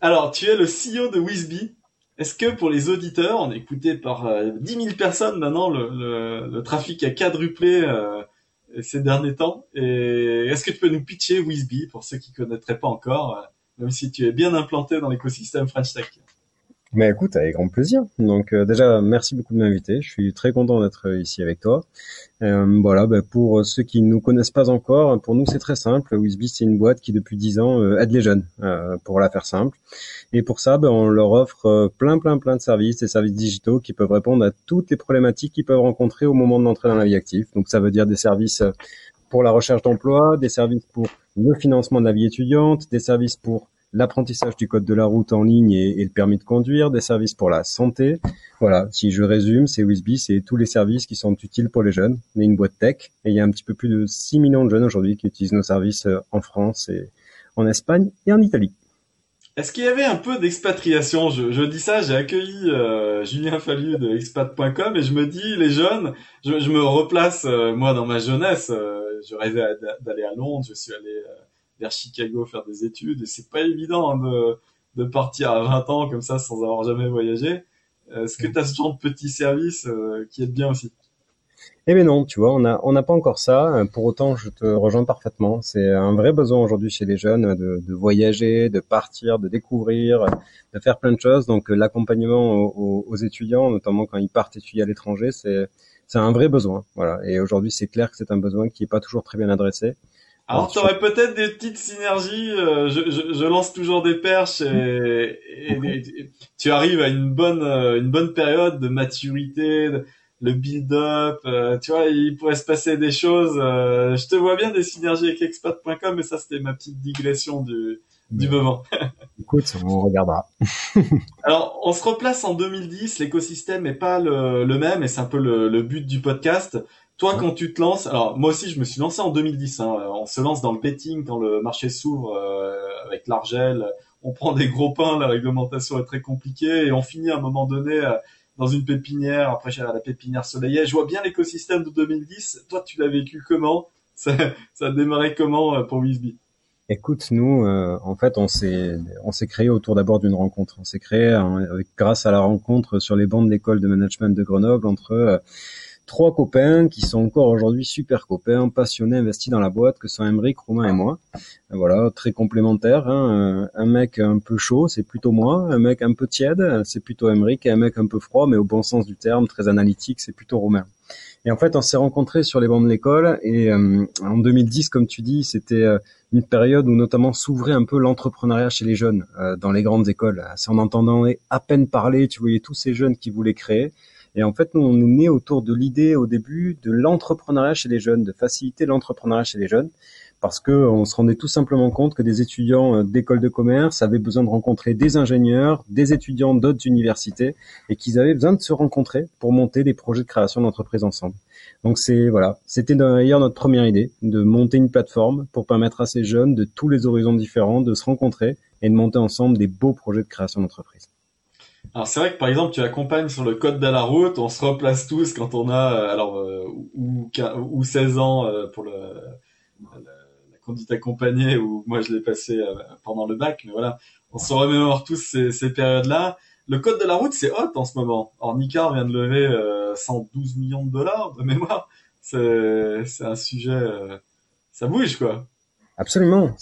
Alors, tu es le CEO de Wisby. Est-ce que pour les auditeurs, on est écouté par euh, 10 000 personnes maintenant, le, le, trafic a quadruplé euh, ces derniers temps? Et est-ce que tu peux nous pitcher Wisby pour ceux qui connaîtraient pas encore, euh, même si tu es bien implanté dans l'écosystème French Tech? Mais écoute, avec grand plaisir. Donc euh, déjà, merci beaucoup de m'inviter. Je suis très content d'être ici avec toi. Euh, voilà, bah, pour ceux qui ne nous connaissent pas encore, pour nous c'est très simple. Wisby c'est une boîte qui depuis 10 ans euh, aide les jeunes, euh, pour la faire simple. Et pour ça, bah, on leur offre euh, plein plein plein de services, des services digitaux qui peuvent répondre à toutes les problématiques qu'ils peuvent rencontrer au moment de l'entrée dans la vie active. Donc ça veut dire des services pour la recherche d'emploi, des services pour le financement de la vie étudiante, des services pour l'apprentissage du code de la route en ligne et, le permis de conduire, des services pour la santé. Voilà, si je résume, c'est Wisby, c'est tous les services qui sont utiles pour les jeunes. On est une boîte tech et il y a un petit peu plus de 6 millions de jeunes aujourd'hui qui utilisent nos services en France et en Espagne et en Italie. Est-ce qu'il y avait un peu d'expatriation? Je, dis ça, j'ai accueilli euh, Julien Fallu de expat.com et je me dis, les jeunes, je, me replace, euh, moi dans ma jeunesse, euh, je rêvais d'aller à Londres, je suis allé vers Chicago faire des études et c'est pas évident hein, de, de partir à 20 ans comme ça sans avoir jamais voyagé. Est-ce que tu as ce genre de petit service euh, qui est bien aussi? Eh bien non, tu vois, on n'a on n'a pas encore ça. Pour autant, je te rejoins parfaitement. C'est un vrai besoin aujourd'hui chez les jeunes de, de, voyager, de partir, de découvrir, de faire plein de choses. Donc l'accompagnement aux, aux, étudiants, notamment quand ils partent étudier à l'étranger, c'est c'est un vrai besoin. Voilà. Et aujourd'hui, c'est clair que c'est un besoin qui est pas toujours très bien adressé. Alors, tu aurais peut-être des petites synergies. Euh, je, je, je, lance toujours des perches et, et, et, tu arrives à une bonne euh, une bonne période de maturité, de, le build-up. Euh, tu vois, il pourrait se passer des choses. Euh, je te vois bien des synergies avec expat.com, mais ça c'était ma petite digression du du moment. Écoute, on regardera. Alors, on se replace en 2010. L'écosystème est pas le, le même et c'est un peu le, le but du podcast. Toi, quand tu te lances, alors moi aussi, je me suis lancé en 2010. Hein, on se lance dans le betting quand le marché s'ouvre euh, avec l'argel. On prend des gros pains, la réglementation est très compliquée et on finit à un moment donné euh, dans une pépinière. Après, j'ai la pépinière soleillée. Je vois bien l'écosystème de 2010. Toi, tu l'as vécu comment? Ça, ça a démarré comment euh, pour Wisby? Écoute, nous, euh, en fait, on s'est on s'est créé autour d'abord d'une rencontre. On s'est créé hein, grâce à la rencontre sur les bancs de l'école de management de Grenoble entre euh, trois copains qui sont encore aujourd'hui super copains, passionnés, investis dans la boîte, que sont Emeric, Romain et moi. Voilà, très complémentaires. Hein. Un mec un peu chaud, c'est plutôt moi. Un mec un peu tiède, c'est plutôt Emeric. Et un mec un peu froid, mais au bon sens du terme, très analytique, c'est plutôt Romain. Et en fait, on s'est rencontrés sur les bancs de l'école. Et euh, en 2010, comme tu dis, c'était euh, une période où notamment s'ouvrait un peu l'entrepreneuriat chez les jeunes euh, dans les grandes écoles. C'est en entendant à peine parler, tu voyais tous ces jeunes qui voulaient créer. Et en fait, nous, on est né autour de l'idée au début de l'entrepreneuriat chez les jeunes, de faciliter l'entrepreneuriat chez les jeunes, parce que on se rendait tout simplement compte que des étudiants d'école de commerce avaient besoin de rencontrer des ingénieurs, des étudiants d'autres universités, et qu'ils avaient besoin de se rencontrer pour monter des projets de création d'entreprise ensemble. Donc c'est voilà, c'était d'ailleurs notre première idée de monter une plateforme pour permettre à ces jeunes de tous les horizons différents de se rencontrer et de monter ensemble des beaux projets de création d'entreprise. Alors c'est vrai que par exemple tu accompagnes sur le code de la route, on se replace tous quand on a alors euh, ou, ou 16 ans euh, pour le la, conduite accompagnée ou moi je l'ai passé euh, pendant le bac, mais voilà, on se remémore tous ces, ces périodes-là. Le code de la route c'est hot en ce moment. Or Nicar vient de lever 112 millions de dollars de mémoire. C'est un sujet ça bouge quoi. Absolument.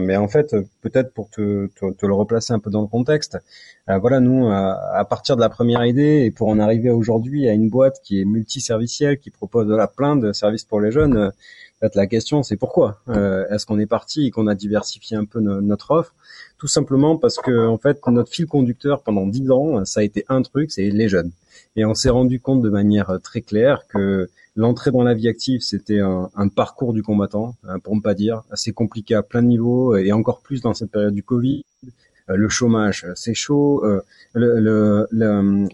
Mais en fait, peut-être pour te, le replacer un peu dans le contexte, euh, voilà, nous, euh, à partir de la première idée et pour en arriver aujourd'hui à une boîte qui est multiservicielle, qui propose la plein de services pour les jeunes, euh, fait, la question c'est pourquoi euh, Est-ce qu'on est parti et qu'on a diversifié un peu no notre offre? Tout simplement parce que en fait, notre fil conducteur pendant dix ans, ça a été un truc, c'est les jeunes. Et on s'est rendu compte de manière très claire que L'entrée dans la vie active, c'était un, un, parcours du combattant, hein, pour ne pas dire, assez compliqué à plein de niveaux, et encore plus dans cette période du Covid, le chômage, c'est chaud, le,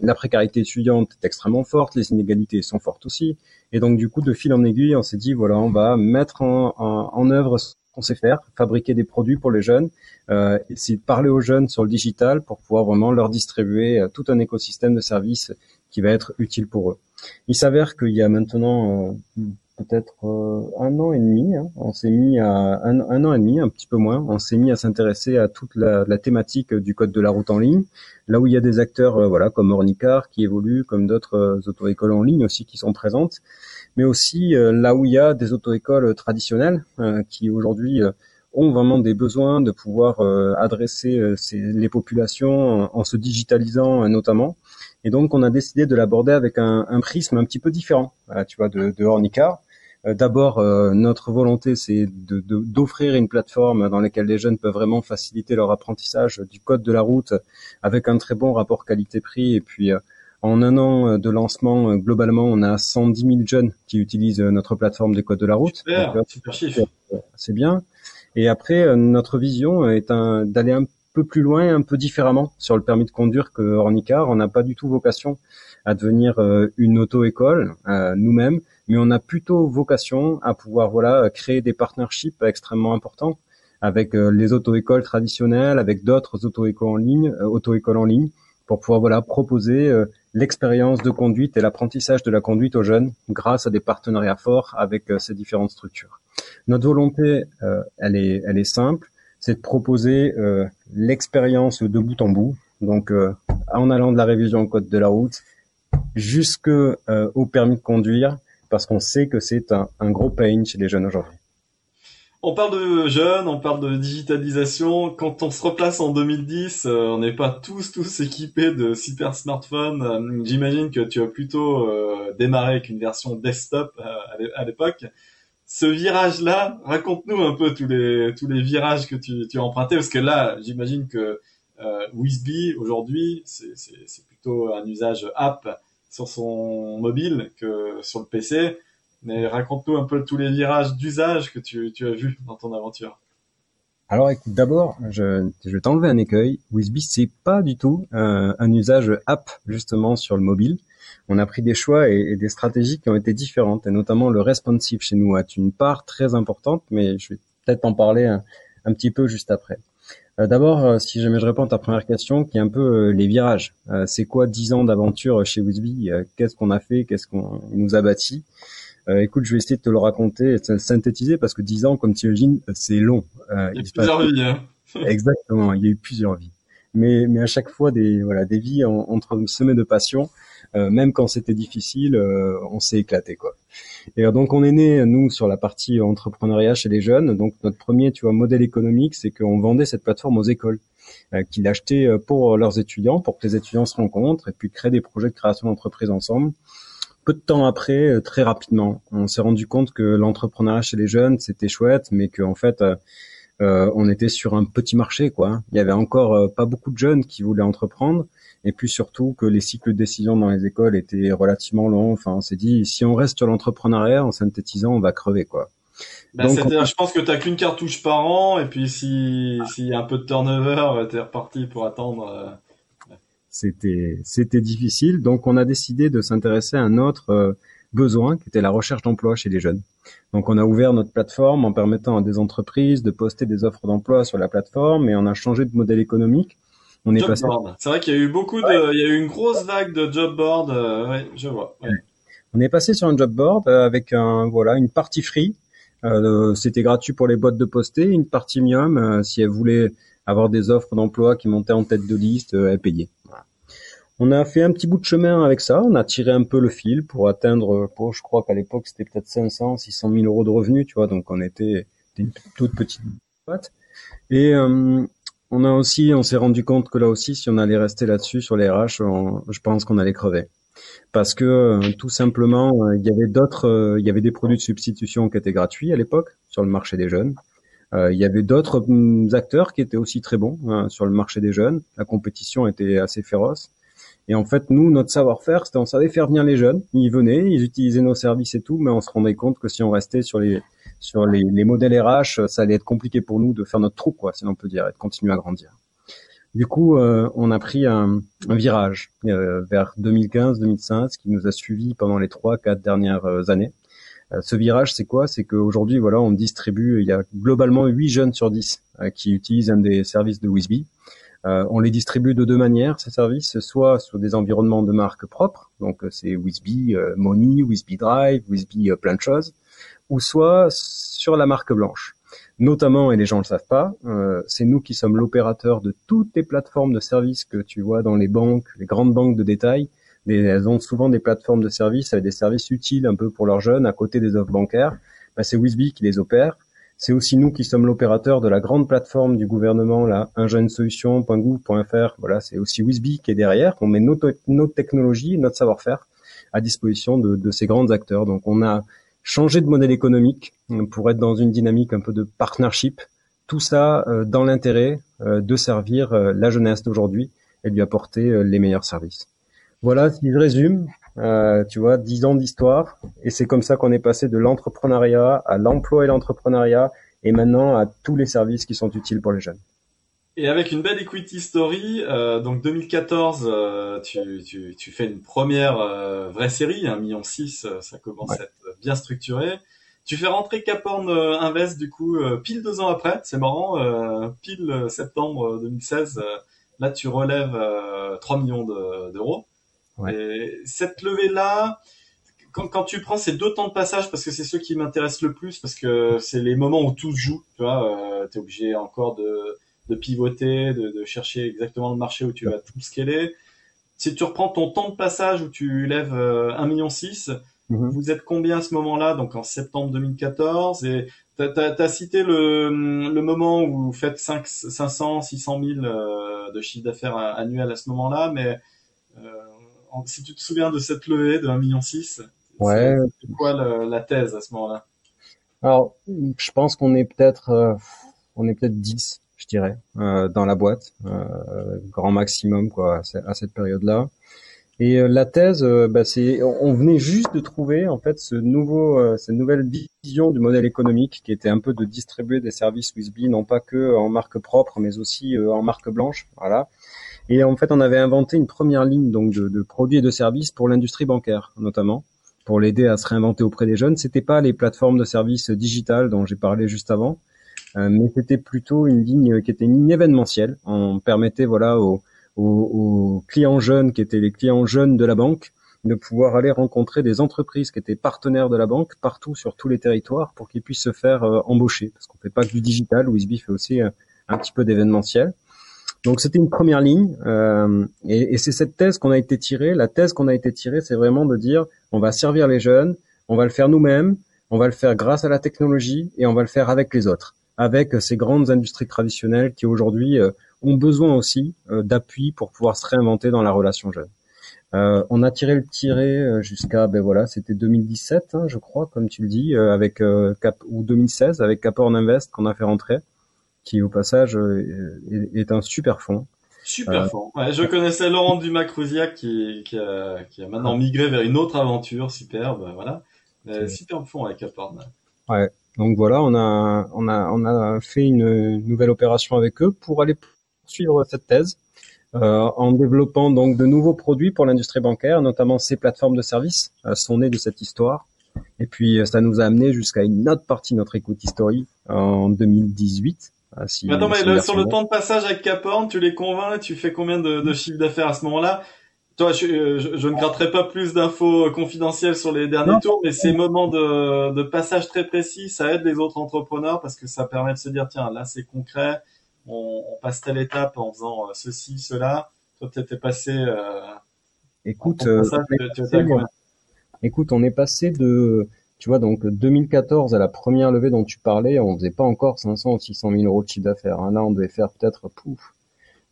la précarité étudiante est extrêmement forte, les inégalités sont fortes aussi. Et donc du coup, de fil en aiguille, on s'est dit voilà, on va mettre en, en, en œuvre ce qu'on sait faire, fabriquer des produits pour les jeunes, euh, essayer de parler aux jeunes sur le digital pour pouvoir vraiment leur distribuer tout un écosystème de services qui va être utile pour eux. Il s'avère qu'il y a maintenant peut-être euh, un an et demi. Hein. On s'est mis à un, an et demi, un petit peu moins. On s'est mis à s'intéresser à toute la, thématique du code de la route en ligne. Là où il y a des acteurs, euh, voilà, comme Ornicar qui évoluent, comme d'autres euh, auto-écoles en ligne aussi qui sont présentes, mais aussi là où il y a des auto-écoles traditionnelles qui aujourd'hui ont vraiment des besoins de pouvoir adresser les populations en, se digitalisant notamment. Et donc, on a décidé de l'aborder avec un, prisme un petit peu différent, tu vois, de, de Ornicar. Euh, d'abord, euh, notre volonté, c'est d'offrir une plateforme dans laquelle les jeunes peuvent vraiment faciliter leur apprentissage du code de la route avec un très bon rapport qualité-prix. Et puis, euh, en un an de lancement, globalement, on a 110 000 jeunes qui utilisent notre plateforme des codes de la route. C'est bien. Et après, notre vision est d'aller un peu plus loin, un peu différemment sur le permis de conduire que Ornicar. On n'a pas du tout vocation à devenir une auto-école nous-mêmes mais on a plutôt vocation à pouvoir voilà créer des partnerships extrêmement importants avec euh, les auto-écoles traditionnelles, avec d'autres auto-écoles en ligne, euh, auto-écoles en ligne, pour pouvoir voilà proposer euh, l'expérience de conduite et l'apprentissage de la conduite aux jeunes grâce à des partenariats forts avec ces différentes structures. Notre volonté, elle est, elle est simple, c'est de proposer l'expérience de bout en bout, donc en allant de la révision au code de la route jusque au permis de conduire, parce qu'on sait que c'est un, gros pain chez les jeunes aujourd'hui. On parle de jeunes, on parle de digitalisation. Quand on se replace en 2010, euh, on n'est pas tous tous équipés de super smartphones. Euh, j'imagine que tu as plutôt euh, démarré avec une version desktop à l'époque. Ce virage-là, raconte-nous un peu tous les tous les virages que tu, as empruntés, parce que là, j'imagine que euh, aujourd'hui, c'est plutôt un usage app sur son mobile que sur le PC. Mais raconte-nous un peu tous les virages d'usage que tu, as vus dans ton aventure. Alors écoute, d'abord, je, vais t'enlever un écueil. Wizbee, c'est pas du tout un usage app justement sur le mobile. On a pris des choix et, des stratégies qui ont été différentes, et notamment le responsive chez nous a une part très importante, mais je vais peut-être en parler un petit peu juste après. Euh, d'abord, euh, si jamais je réponds à ta première question, qui est un peu euh, les virages. c'est quoi dix ans d'aventure chez Wizby Qu'est-ce qu'on a fait Qu'est-ce qu'on nous a bâti? Écoute, je vais essayer de te le raconter de le synthétiser parce que dix ans, comme tu imagines, c'est long. il y a eu plusieurs vies. Hein. Exactement, il y a eu plusieurs vies. Mais, mais à chaque fois, des, voilà, des vies entre semées de passion. Même quand c'était difficile, on s'est éclaté quoi. Et donc on est né nous sur la partie entrepreneuriat chez les jeunes. Donc notre premier, tu vois, modèle économique, c'est qu'on vendait cette plateforme aux écoles, euh, qui l'achetaient euh, pour leurs étudiants, pour que les étudiants se rencontrent et puis créer des projets de création d'entreprise ensemble. Peu de temps après, euh, très rapidement, on s'est rendu compte que l'entrepreneuriat chez les jeunes c'était chouette, mais qu'en fait on était sur un petit marché quoi. Il y avait encore pas beaucoup de jeunes qui voulaient entreprendre et puis surtout que les cycles de décision dans les écoles étaient relativement longs. Enfin, on s'est dit si on reste sur l'entrepreneuriat en synthétisant, on va crever quoi. Bah, c'est-à-dire, je pense que t'as qu'une cartouche par an, et puis si s'il y a un peu de turnover, t'es reparti pour attendre. Euh, c'était c'était difficile, donc on a décidé de s'intéresser à un autre euh, besoin qui était la recherche d'emploi chez les jeunes. Donc on a ouvert notre plateforme en permettant à des entreprises de poster des offres d'emploi sur la plateforme, et on a changé de modèle économique on est passé. C'est vrai qu'il y a eu beaucoup de, il y a eu une grosse vague de job board. Euh, je vois. On est passé sur un job board euh, avec un, voilà, une partie free. Euh, c'était gratuit pour les boîtes de poster, une partie mium si elles voulaient avoir des offres d'emploi qui montaient en tête de liste, elles payaient. On a fait un petit bout de chemin avec ça, on a tiré un peu le fil pour atteindre, pour, je crois qu'à l'époque c'était peut-être 500, 600 000 euros de revenus, tu vois, donc on était une toute petite boîte. Et on a aussi, on s'est rendu compte que là aussi, si on allait rester là-dessus sur les RH, je pense qu'on allait crever. Parce que euh, tout simplement, euh, il y avait d'autres, euh, il y avait des produits de substitution qui étaient gratuits à l'époque sur le marché des jeunes. il y avait d'autres mm, acteurs qui étaient aussi très bons hein, sur le marché des jeunes. La compétition était assez féroce. Et en fait, nous, notre savoir-faire, c'était on savait faire venir les jeunes. Ils venaient, ils utilisaient nos services et tout, mais on se rendait compte que si on restait sur les sur les, les modèles RH, ça allait être compliqué pour nous de faire notre trou, quoi, si l'on peut dire, et de continuer à grandir. Du coup, euh, on a pris un, un virage euh, vers 2015-2016 qui nous a suivis pendant les trois, quatre dernières euh, années. ce virage, c'est quoi? C'est qu'aujourd'hui, voilà, on distribue, il y a globalement 8 jeunes sur 10 qui utilisent un des services de Wisby. on les distribue de deux manières, ces services, soit sur des environnements de marque propres, donc c'est Wisby Money, Wisby Drive, Wisby plein de choses, ou soit sur la marque blanche notamment, et les gens le savent pas, euh, c'est nous qui sommes l'opérateur de toutes les plateformes de services que tu vois dans les banques, les grandes banques de détail. elles ont souvent des plateformes de services avec des services utiles un peu pour leurs jeunes à côté des offres bancaires. Bah, c'est Wisby qui les opère. C'est aussi nous qui sommes l'opérateur de la grande plateforme du gouvernement, là, ingénesolution.gouv.fr. Voilà, c'est aussi Wisby qui est derrière. On met notre, notre technologie, notre savoir-faire à disposition de, de ces grands acteurs. Donc, on a changer de modèle économique euh, pour être dans une dynamique un peu de partnership. Tout ça euh, dans l'intérêt euh, de servir la jeunesse d'aujourd'hui et lui apporter les meilleurs services. Voilà, si je résume, tu vois, dix ans d'histoire, et c'est comme ça qu'on est passé de l'entrepreneuriat à l'emploi et l'entrepreneuriat, et maintenant à tous les services qui sont utiles pour les jeunes. Et avec une belle equity story, euh, donc 2014, euh, tu, tu, tu, fais une première euh, vraie série, 1,6 million, ça commence à être bien structuré. Tu fais rentrer Caporn Invest du coup pile deux ans après, c'est marrant, pile septembre 2016, là tu relèves 3 millions d'euros. Et cette levée-là, quand, quand, tu prends ces deux temps de passage, parce que c'est ceux qui m'intéressent le plus, parce que c'est les moments où tout se joue, tu vois, tu es obligé encore de de pivoter, de, chercher exactement le marché où tu vas tout scaler. Si tu reprends ton temps de passage où tu lèves 1,6 euh, million, mhm. vous êtes combien à ce moment-là Donc en septembre 2014 et tu as, cité le, le moment où vous faites 5, 500, 600 000 de chiffre d'affaires annuel à ce moment-là, mais euh, si tu te souviens de cette levée de 1,6 million, ouais. c'est quoi la thèse à ce moment-là? Alors, je pense qu'on est peut-être euh, on est peut-être 10 je dirais, euh, dans la boîte, euh, grand maximum quoi à cette période-là. Et euh, la thèse, bah, c'est, on venait juste de trouver en fait ce nouveau, cette nouvelle vision du modèle économique qui était un peu de distribuer des services Wisby, non pas que en marque propre, mais aussi en marque blanche, voilà. Et en fait, on avait inventé une première ligne donc de, de produits et de services pour l'industrie bancaire, notamment pour l'aider à se réinventer auprès des jeunes. C'était pas les plateformes de services digitales dont j'ai parlé juste avant, mais c'était plutôt une ligne qui était une ligne événementielle. On permettait voilà aux, aux, clients jeunes qui étaient les clients jeunes de la banque de pouvoir aller rencontrer des entreprises qui étaient partenaires de la banque partout sur tous les territoires pour qu'ils puissent se faire euh, embaucher. Parce qu'on fait pas que du digital. Wisby fait aussi euh, un petit peu d'événementiel. Donc c'était une première ligne euh, et, et c'est cette thèse qu'on a été tirée. La thèse qu'on a été tirée c'est vraiment de dire on va servir les jeunes on va le faire nous-mêmes on va le faire grâce à la technologie et on va le faire avec les autres avec ces grandes industries traditionnelles qui aujourd'hui euh, ont besoin aussi euh, d'appui pour pouvoir se réinventer dans la relation jeune. Euh, on a tiré le tiré jusqu'à ben voilà, c'était 2017, hein, je crois, comme tu le dis, avec Cap ou 2016 avec Caporn Invest qu'on a fait rentrer, qui au passage est, un super fonds. Super fond. Ouais, je connaissais Laurent Dumas-Crousiac qui, qui, a, qui a maintenant migré vers une autre aventure superbe, voilà. super fond avec Caporn. Ouais, donc voilà, on a, on a, on a fait une nouvelle opération avec eux pour aller suivre cette thèse. Euh, en développant donc de nouveaux produits pour l'industrie bancaire, notamment ces plateformes de services euh, sont nées de cette histoire. Et puis euh, ça nous a amené jusqu'à une autre partie de notre écoute history en 2018. Si, mais sur le temps de passage avec Caporn, tu les convaincs, tu fais combien de, de chiffre d'affaires à ce moment-là? Toi, je, je, ne gratterai pas plus d'infos confidentielles sur les derniers tours, mais ces moments de, de, passage très précis, ça aide les autres entrepreneurs parce que ça permet de se dire, tiens, là c'est concret, on, on, passe telle étape en faisant euh, ceci, cela. Toi, tu étais passé. Euh, écoute, euh, écoute, on est passé de, tu vois, donc 2014 à la première levée dont tu parlais, on faisait pas encore 500 ou 600 000 euros de chiffre d'affaires. Hein. Là, on devait faire peut-être pouf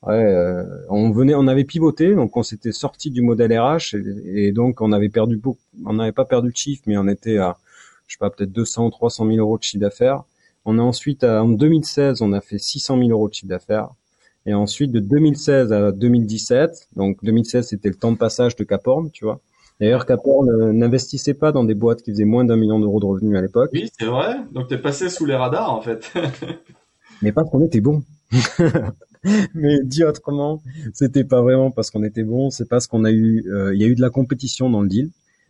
Ouais, euh, on venait, on avait pivoté, donc on s'était sorti du modèle RH et, donc on avait perdu beaucoup, on n'avait pas perdu de chiffre, mais on était à, je sais pas, peut-être 200 ou 300 000 euros de chiffre d'affaires. On a ensuite, en 2016, on a fait 600 000 euros de chiffre d'affaires. Et ensuite, de 2016 à 2017, donc 2016, c'était le temps de passage de Caporn, tu vois. D'ailleurs, Caporn euh, n'investissait pas dans des boîtes qui faisaient moins d'un million d'euros de revenus à l'époque. Oui, c'est vrai. Donc, t'es passé sous les radars, en fait. Mais parce qu'on était bon. mais dit autrement, c'était pas vraiment parce qu'on était bon, c'est parce qu'on a eu, euh, il y a eu de la compétition dans le deal.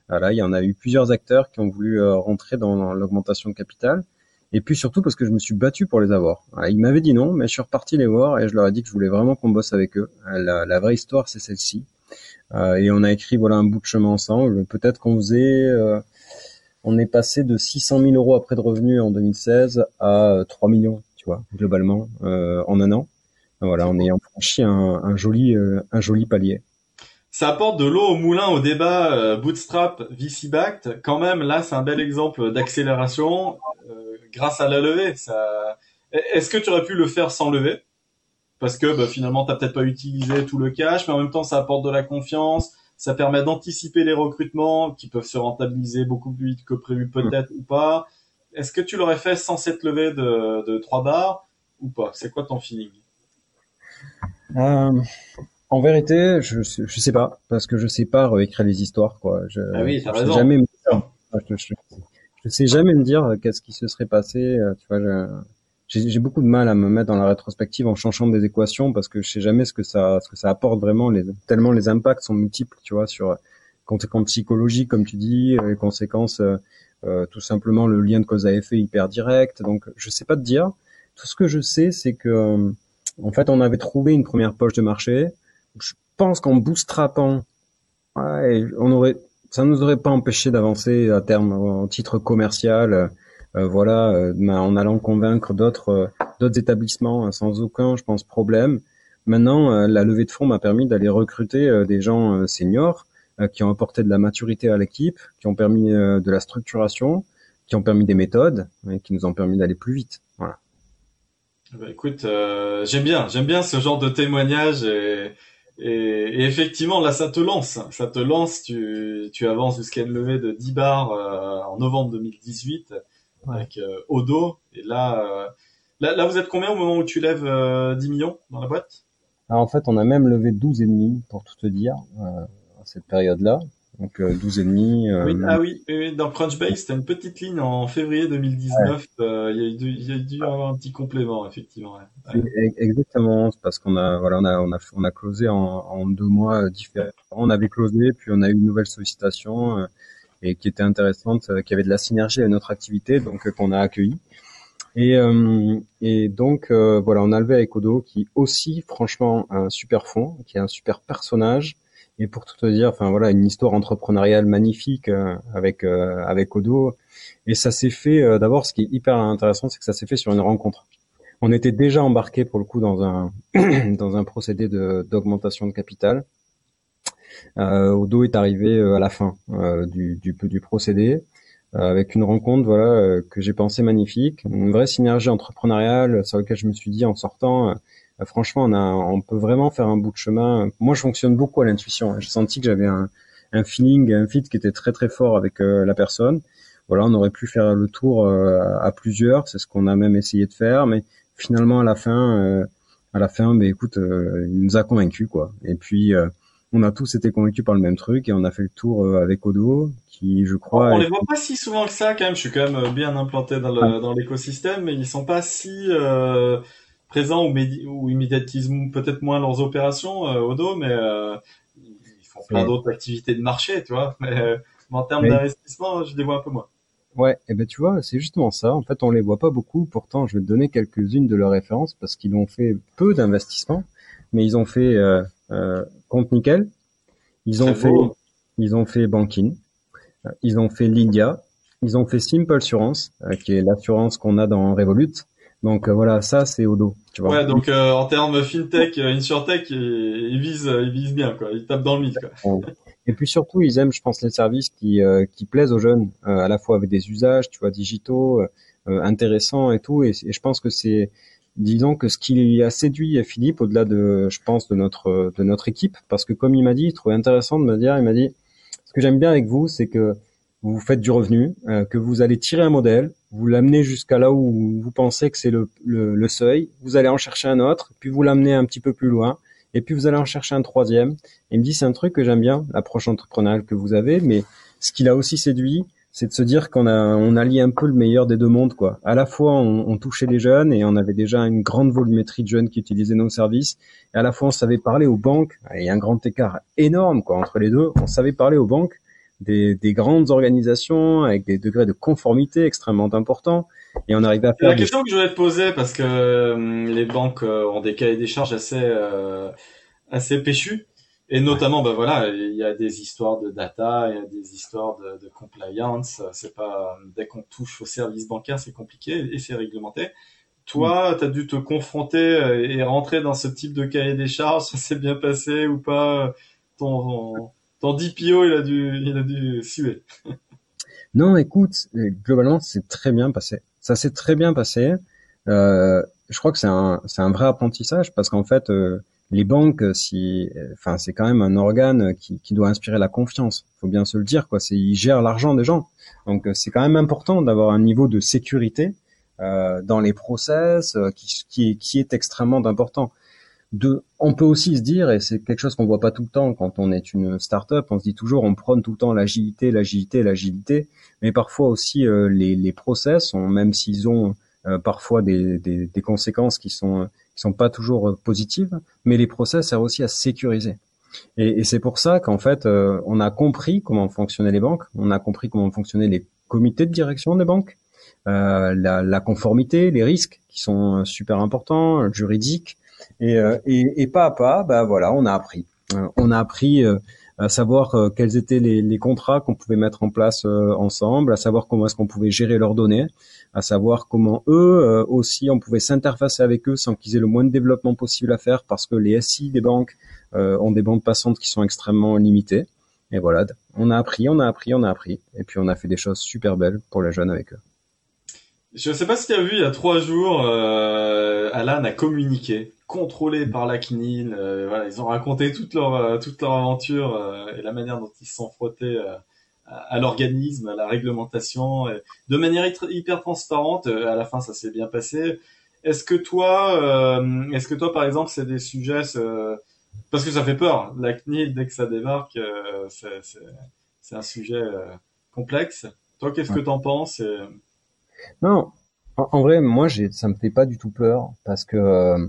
Voilà, il y en a eu plusieurs acteurs qui ont voulu euh, rentrer dans l'augmentation de capital. Et puis surtout parce que je me suis battu pour les avoir. ils m'avaient dit non, mais je suis reparti les voir et je leur ai dit que je voulais vraiment qu'on bosse avec eux. La, la vraie histoire, c'est celle-ci. Euh, et on a écrit voilà un bout de chemin ensemble. Peut-être qu'on faisait, euh, on est passé de 600 000 euros après de revenus en 2016 à 3 millions, tu vois, globalement en un an. Voilà, on est franchi un, un joli, un joli palier ça apporte de l'eau au moulin au débat euh, bootstrap VC backed. Quand même, là, c'est un bel exemple d'accélération euh, grâce à la levée. Ça... Est-ce que tu aurais pu le faire sans lever Parce que bah, finalement, tu peut-être pas utilisé tout le cash, mais en même temps, ça apporte de la confiance. Ça permet d'anticiper les recrutements qui peuvent se rentabiliser beaucoup plus vite que prévu peut-être ou pas. Est-ce que tu l'aurais fait sans cette levée de, de 3 bars ou pas? C'est quoi ton feeling? Euh, en vérité, je, je sais pas, parce que je sais pas réécrire les histoires, quoi. Je, ah oui, je sais jamais me dire, je, sais jamais me dire qu'est-ce qui se serait passé. Euh, tu vois, j'ai beaucoup de mal à me mettre dans la rétrospective en changeant des équations parce que je sais jamais ce que ça, ce que ça apporte vraiment. Les, tellement les impacts sont multiples, tu vois, sur conséquences psychologiques, comme tu dis, les conséquences, euh, euh, tout simplement le lien de cause à effet hyper direct. Donc, je sais pas te dire. Tout ce que je sais, c'est que, en fait, on avait trouvé une première poche de marché je pense qu'en bootstrapant, ouais, on aurait, ça nous aurait pas empêché d'avancer à terme en titre commercial. Euh, voilà, euh, en allant convaincre d'autres euh, d'autres établissements hein, sans aucun, je pense, problème. Maintenant, la levée de fonds m'a permis d'aller recruter des gens seniors qui ont apporté de la maturité à l'équipe, qui ont permis de la structuration, qui ont permis des méthodes et qui nous ont permis d'aller plus vite. Voilà. Bah, écoute, j'aime bien, j'aime bien ce genre de témoignage et et, effectivement, là, ça te lance. Ça te lance. Tu, tu avances jusqu'à une levée de 10 bars euh, en novembre 2018 avec euh, Odo. Et là, euh, là, là, vous êtes combien au moment où tu lèves 10 millions dans la boîte? Alors, En fait, on a même levé 12 et demi, pour tout te dire, à cette période-là donc 12 euh, et demi. Euh, oui, ah oui, oui, dans Crunchbase, c'était une petite ligne en février 2019. Euh, il y a dû, il y a dû avoir un petit complément, effectivement. Ouais. Exactement, parce qu'on a, voilà, on a, on a, on a closé en, en deux mois différents. On avait closé, puis on a eu une nouvelle sollicitation et qui était intéressante, qui avait de la synergie à notre activité, donc qu'on a accueilli. Et, et donc voilà, on a levé avec Odo, qui aussi, franchement, un super fond, qui est un super personnage et pour tout te dire, enfin voilà, une histoire entrepreneuriale magnifique euh, avec euh, avec Odo. Et ça s'est fait. Euh, d'abord, ce qui est hyper intéressant, c'est que ça s'est fait sur une rencontre. On était déjà embarqué pour le coup dans un dans un procédé d'augmentation de capital. Odo est arrivé à la fin du, du du procédé avec une rencontre voilà que j'ai pensé magnifique, une vraie synergie entrepreneuriale sur laquelle je me suis dit en sortant euh, franchement, on, a, on peut vraiment faire un bout de chemin. Moi, je fonctionne beaucoup à l'intuition. J'ai senti que j'avais un, un, feeling, un fit qui était très très fort avec euh, la personne. Voilà, on aurait pu faire le tour euh, à plusieurs. C'est ce qu'on a même essayé de faire, mais finalement, à la fin, à la fin, ben écoute, il nous a convaincus quoi. Et puis on a tous été convaincus par le même truc et on a fait le tour avec Odo qui je crois on les voit pas si souvent que ça quand même je suis quand même bien implanté dans dans l'écosystème mais ils sont pas si euh, présents ou, ou immédiatisent peut-être moins leurs opérations euh, au dos, mais euh, ils font plein d'autres activités de marché, tu vois. Mais, euh, en termes d'investissement, je les vois un peu moins. Ouais, et ben tu vois, c'est justement ça. En fait, on les voit pas beaucoup. Pourtant, je vais te donner quelques-unes de leurs références parce qu'ils ont fait peu d'investissements, mais ils ont fait euh, euh, compte nickel. Ils ont fait, ils ont fait banking. Ils ont fait Lydia. Ils ont fait Simple Assurance, qui est l'assurance qu'on a dans Revolut. Donc euh, voilà, ça c'est au dos. Tu vois. Ouais, donc euh, en termes fintech, euh, insurtech, ils, visent, ils visent bien quoi. Ils tapent dans le mille quoi. Et puis surtout, ils aiment, je pense, les services qui qui plaisent aux jeunes, à la fois avec des usages, tu vois, digitaux, intéressants et tout. Et, je pense que c'est, disons que ce qui a séduit Philippe, au-delà de, je pense, de notre de notre équipe, parce que comme il m'a dit, il trouvait intéressant de me dire, il m'a dit, ce que j'aime bien avec vous, c'est que vous faites du revenu, que vous allez tirer un modèle, vous l'amenez jusqu'à là où vous pensez que c'est le, le, seuil, vous allez en chercher un autre, puis vous l'amenez un petit peu plus loin, et puis vous allez en chercher un troisième. Il me dit c'est un truc que j'aime bien, l'approche entrepreneuriale que vous avez, mais ce qui l'a aussi séduit, c'est de se dire qu'on a on allie un peu le meilleur des deux mondes quoi. À la fois on, on, touchait les jeunes et on avait déjà une grande volumétrie de jeunes qui utilisaient nos services. Et à la fois on savait parler aux banques. Il y a un grand écart énorme quoi entre les deux. On savait parler aux banques des, des grandes organisations avec des degrés de conformité extrêmement importants. Et on arrivait à faire. La question que je voulais te poser parce que euh, les banques euh, ont des cahiers des charges assez euh, assez péchus. Et notamment, ben voilà, il y a des histoires de data, il y a des histoires de, de compliance. C'est pas dès qu'on touche aux services bancaires, c'est compliqué et c'est réglementé. Toi, mm. tu as dû te confronter et rentrer dans ce type de cahier des charges. Ça s'est bien passé ou pas Ton ton DPO, il a dû, il a dû suer. non, écoute, globalement, c'est très bien passé. Ça s'est très bien passé. Euh, je crois que c'est un, c'est un vrai apprentissage parce qu'en fait, euh, les banques, si, enfin, c'est quand même un organe qui, qui doit inspirer la confiance. Faut bien se le dire, quoi. C'est, ils gèrent l'argent des gens. Donc, euh, c'est quand même important d'avoir un niveau de sécurité euh, dans les process euh, qui, qui, qui est extrêmement important. De, on peut aussi se dire, et c'est quelque chose qu'on voit pas tout le temps quand on est une start-up, on se dit toujours, on prône tout le temps l'agilité, l'agilité, l'agilité, mais parfois aussi les, les process, même s'ils ont parfois des, des, des, conséquences qui sont qui sont pas toujours euh, positives, mais les process servent aussi à sécuriser. Et, et c'est pour ça qu'en fait, euh, on a compris comment fonctionnaient les banques, on a compris comment fonctionnaient les comités de direction des banques, euh, la, la, conformité, les risques qui sont super importants, juridiques, et, euh, et, et, pas à pas, bah voilà, on a appris. on a appris à savoir euh, quels étaient les, les contrats qu'on pouvait mettre en place euh, ensemble, à savoir comment est-ce qu'on pouvait gérer leurs données, à savoir comment eux euh, aussi on pouvait s'interfacer avec eux sans qu'ils aient le moins de développement possible à faire parce que les SI des banques ont des bandes passantes qui sont extrêmement limitées. Et voilà, on a appris, on a appris, on a appris, et puis on a fait des choses super belles pour les jeunes avec eux. Je ne sais pas si tu as vu, il y a trois jours, euh, Alan a communiqué, contrôlé par la CNIL. Euh, voilà, ils ont raconté toute leur euh, toute leur aventure euh, et la manière dont ils se sont frottés à, l'organisme, à la réglementation, de manière hyper transparente. à la fin, ça s'est bien passé. Est-ce que toi, est-ce que toi, par exemple, c'est des sujets, parce que ça fait peur. La CNIL, dès que ça débarque, c'est un sujet complexe. Toi, qu'est-ce que que t'en penses non, en, vrai, moi, ça me fait pas du tout peur parce que, euh,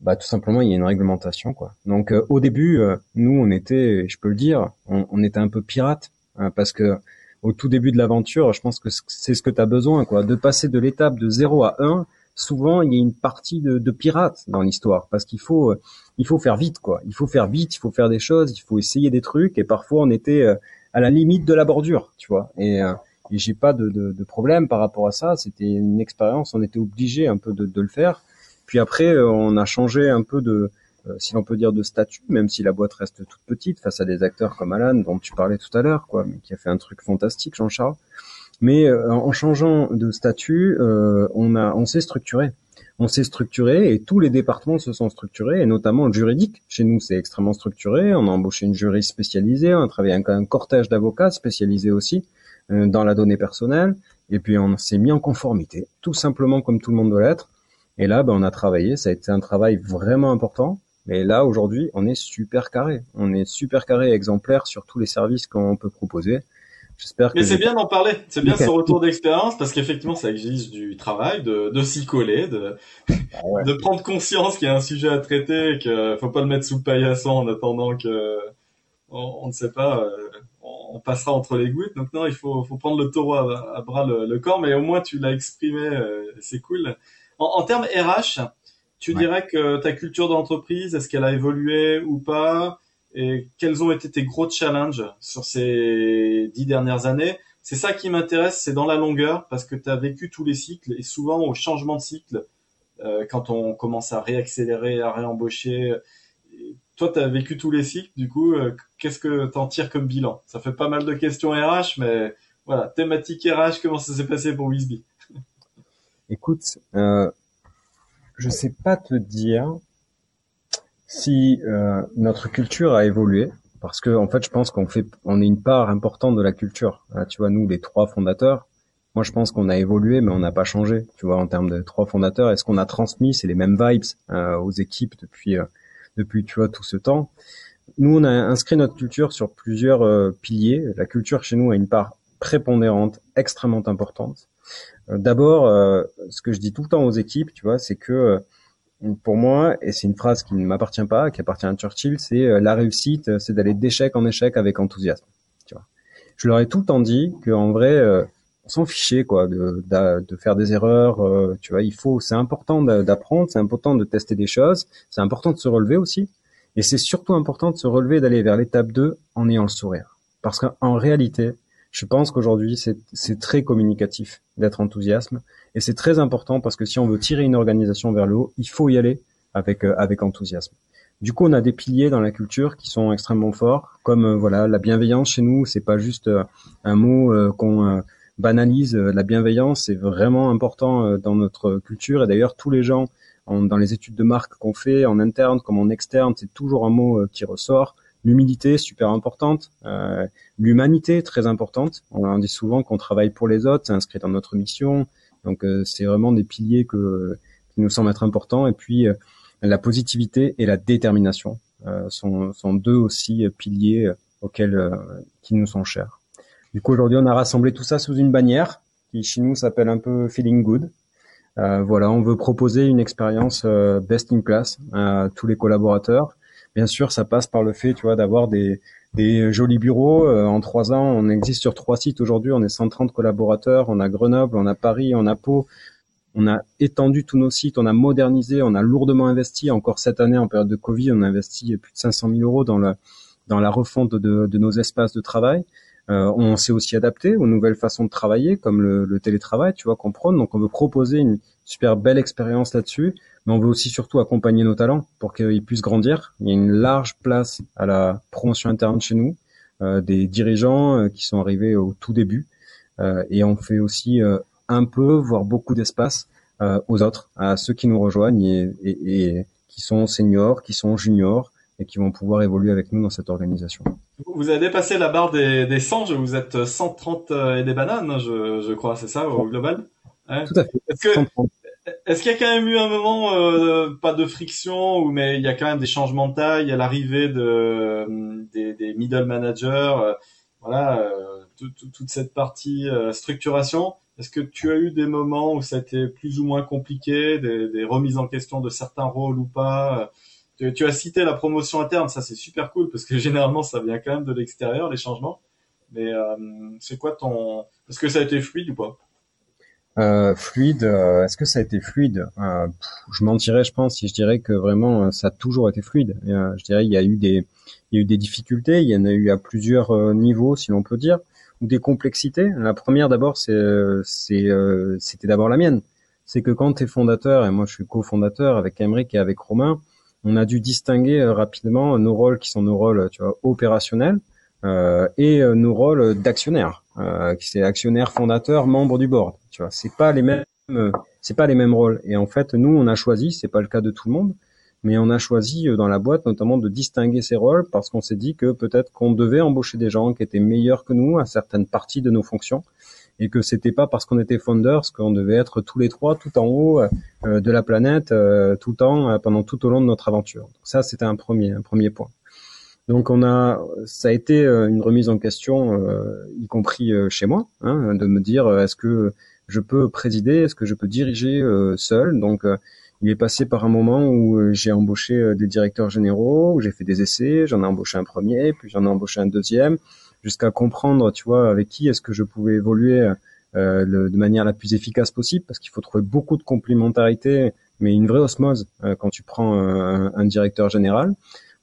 bah, tout simplement, il y a une réglementation, quoi. Donc, euh, au début, euh, nous, on était, je peux le dire, on, était un peu pirates hein, parce que au tout début de l'aventure, je pense que c'est ce que tu as besoin, quoi, de passer de l'étape de 0 à 1. Souvent, il y a une partie de, de pirate dans l'histoire parce qu'il faut, il faut faire vite, quoi. Il faut faire vite, il faut faire des choses, il faut essayer des trucs et parfois on était à la limite de la bordure, tu vois. Et et j'ai pas de, de, de, problème par rapport à ça. C'était une expérience, on était obligé un peu de, de, le faire. Puis après, euh, on a changé un peu de, euh, si l'on peut dire, de statut, même si la boîte reste toute petite face à des acteurs comme Alan, dont tu parlais tout à l'heure, quoi, mais qui a fait un truc fantastique, Jean-Charles. Mais euh, en changeant de statut, on a, on s'est structuré. On s'est structuré et tous les départements se sont structurés, et notamment le juridique. Chez nous, c'est extrêmement structuré. On a embauché une juriste spécialisée, on a travaillé avec un cortège d'avocats spécialisés aussi. Dans la donnée personnelle, et puis on s'est mis en conformité, tout simplement comme tout le monde doit l'être. Et là, ben, on a travaillé, ça a été un travail vraiment important. Mais là, aujourd'hui, on est super carré. On est super carré, exemplaire sur tous les services qu'on peut proposer. J'espère que. Mais c'est bien d'en parler. C'est bien ce retour d'expérience parce qu'effectivement, ça exige du travail, de, de s'y coller, de, ah de prendre conscience qu'il y a un sujet à traiter et qu'il faut pas le mettre sous le paillasson en attendant que on, ne sait pas. Euh, on passera entre les gouttes. Donc non, il faut, faut prendre le taureau à, bras le, corps, mais au moins tu l'as exprimé, euh, c'est cool. En, termes RH, tu dirais que ta culture d'entreprise, est-ce qu'elle a évolué ou pas? Et quels ont été tes gros challenges sur ces dix dernières années? C'est ça qui m'intéresse, c'est dans la longueur, parce que tu as vécu tous les cycles, et souvent au changement de cycle, euh, quand on commence à réaccélérer, à réembaucher, toi, tu as vécu tous les cycles, du coup, euh, qu'est-ce que t'en tires comme bilan? Ça fait pas mal de questions RH, mais voilà, thématique RH, comment ça s'est passé pour Wisby? Écoute, euh, je sais pas te dire si euh, notre culture a évolué, parce que en fait, je pense qu'on fait, on est une part importante de la culture. Hein, tu vois, nous, les trois fondateurs, moi, je pense qu'on a évolué, mais on n'a pas changé. Tu vois, en termes de trois fondateurs, est-ce qu'on a transmis C'est les mêmes vibes euh, aux équipes depuis depuis tu vois tout ce temps. Nous, on a inscrit notre culture sur plusieurs euh, piliers. La culture chez nous a une part prépondérante, extrêmement importante. D'abord, ce que je dis tout le temps aux équipes, tu vois, c'est que pour moi, et c'est une phrase qui ne m'appartient pas, qui appartient à Churchill, c'est la réussite, c'est d'aller d'échec en échec avec enthousiasme. Tu vois. Je leur ai tout le temps dit qu'en vrai, on s'en fichait quoi de, de, faire des erreurs euh, tu vois il faut c'est important d'apprendre c'est important de tester des choses c'est important de se relever aussi et c'est surtout important de se relever d'aller vers l'étape 2 en ayant le sourire parce qu'en réalité je pense qu'aujourd'hui c'est très communicatif d'être enthousiasme et c'est très important parce que si on veut tirer une organisation vers le haut il faut y aller avec euh, avec enthousiasme du coup, on a des piliers dans la culture qui sont extrêmement forts, comme euh, voilà la bienveillance chez nous. C'est pas juste un mot qu'on banalise euh, la bienveillance, c'est vraiment important euh, dans notre culture. Et d'ailleurs, tous les gens dans les études de marque qu'on fait, en interne comme en externe, c'est toujours un mot euh, qui ressort. L'humilité, super importante. L'humanité, très importante. On dit souvent qu'on travaille pour les autres, c'est inscrit dans notre mission. Donc c'est vraiment des piliers que, qui nous semblent être importants. Et puis la positivité et la détermination sont, sont deux aussi piliers auxquels qui nous sont chers. Du coup, aujourd'hui, on a rassemblé tout ça sous une bannière qui chez nous s'appelle un peu Feeling Good. Euh, voilà, on veut proposer une expérience euh, best in class à tous les collaborateurs. Bien sûr, ça passe par le fait, tu vois, d'avoir des, des jolis bureaux. Euh, en trois ans, on existe sur trois sites aujourd'hui. On est 130 collaborateurs. On a Grenoble, on a Paris, on a Pau. On a étendu tous nos sites, on a modernisé, on a lourdement investi. Encore cette année, en période de Covid, on a investi plus de 500 000 euros dans, le, dans la refonte de, de nos espaces de travail. Euh, on s'est aussi adapté aux nouvelles façons de travailler, comme le, télétravail, tu vois, qu'on prône. Donc, on veut proposer une super belle expérience là-dessus, mais on veut aussi surtout accompagner nos talents pour qu'ils puissent grandir. Il y a une large place à la promotion interne chez nous, euh, des dirigeants euh, qui sont arrivés au tout début, et on fait aussi un peu, voire beaucoup d'espace aux autres, à ceux qui nous rejoignent et, et qui sont seniors, qui sont juniors, et qui vont pouvoir évoluer avec nous dans cette organisation. Vous avez dépassé la barre des, des 100, vous êtes 130 euh, et des bananes, je, je crois, c'est ça, au global? Tout à fait. Est-ce qu'il y a quand même eu un moment, euh, pas de friction, ou mais il y a quand même des changements de taille, à l'arrivée de, des, des, middle managers, euh, voilà, euh, toute cette partie structuration? Est-ce que tu as eu des moments où ça a été plus ou moins compliqué, des, des remises en question de certains rôles ou pas tu, as cité la promotion interne, ça c'est super cool parce que généralement ça vient quand même de l'extérieur les changements. Mais euh, c'est quoi ton Est-ce que ça a été fluide ou pas? Euh, Fluide. Euh, est-ce que ça a été fluide? Euh, Je mentirais, je pense, si je dirais que vraiment ça a toujours été fluide. je dirais il y a eu des il y a eu des difficultés. Il y en a eu à plusieurs niveaux, si l'on peut dire, ou des complexités. La première d'abord, c'est c'est c'était d'abord la mienne. C'est que quand tu es fondateur et moi je suis cofondateur avec Emric et avec Romain on a dû distinguer euh, rapidement nos rôles qui sont nos rôles, tu vois, opérationnels euh, et euh, nos rôles d'actionnaire, qui c'est actionnaire fondateur, membre du board. Tu vois, c'est pas les mêmes, c'est pas les mêmes rôles. Et en fait, nous, on a choisi, c'est pas le cas de tout le monde, mais on a choisi dans la boîte notamment de distinguer ces rôles parce qu'on s'est dit que peut-être qu'on devait embaucher des gens qui étaient meilleurs que nous à certaines parties de nos fonctions et que c'était pas parce qu'on était founders qu'on devait être tous les trois tout en haut euh, de la planète euh, tout le temps euh, pendant tout au long de notre aventure. Donc ça c'était un premier un premier point. Donc on a ça a été une remise en question y compris chez moi hein, de me dire est-ce que je peux présider, est-ce que je peux diriger seul? Donc il est passé par un moment où j'ai embauché des directeurs généraux, où j'ai fait des essais, j'en ai embauché un premier, puis j'en ai embauché un deuxième, jusqu'à comprendre, tu vois, avec qui est-ce que je pouvais évoluer euh, de manière la plus efficace possible, parce qu'il faut trouver beaucoup de complémentarité, mais une vraie osmose euh, quand tu prends euh, un, directeur général.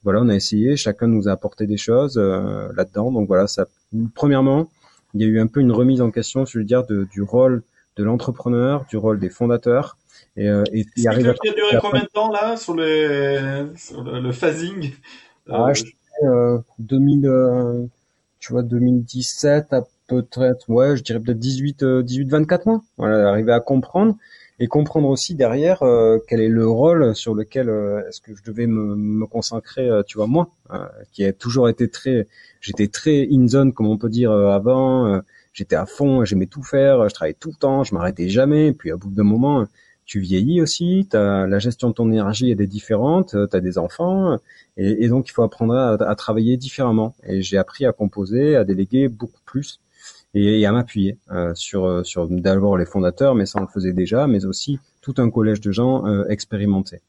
Voilà, on a essayé, chacun nous a apporté des choses là-dedans. Donc voilà, ça. Premièrement, il y a eu un peu une remise en question, je veux dire, de, du rôle de l'entrepreneur, du rôle des fondateurs. Et, et il arrive à... duré combien de temps là sur, les, le, phasing ah, je 2000, tu vois, 2017 à peut-être, ouais, je dirais peut-être 18, 18, 24 mois. Voilà, arriver à comprendre et comprendre aussi derrière euh, quel est le rôle sur lequel euh, est-ce que je devais me, me consacrer, euh, tu vois, moi, qui a toujours été très, j'étais très in zone, comme on peut dire avant. j'étais à fond, j'aimais tout faire, je travaillais tout le temps, je m'arrêtais jamais. Puis à bout d'un moment, tu vieillis aussi, as, la gestion de ton énergie est différente, tu as des enfants, et, et, donc il faut apprendre à, à travailler différemment. Et j'ai appris à composer, à déléguer beaucoup plus. Et, à m'appuyer sur sur d'abord les fondateurs, mais ça on le faisait déjà, mais aussi tout un collège de gens expérimentés.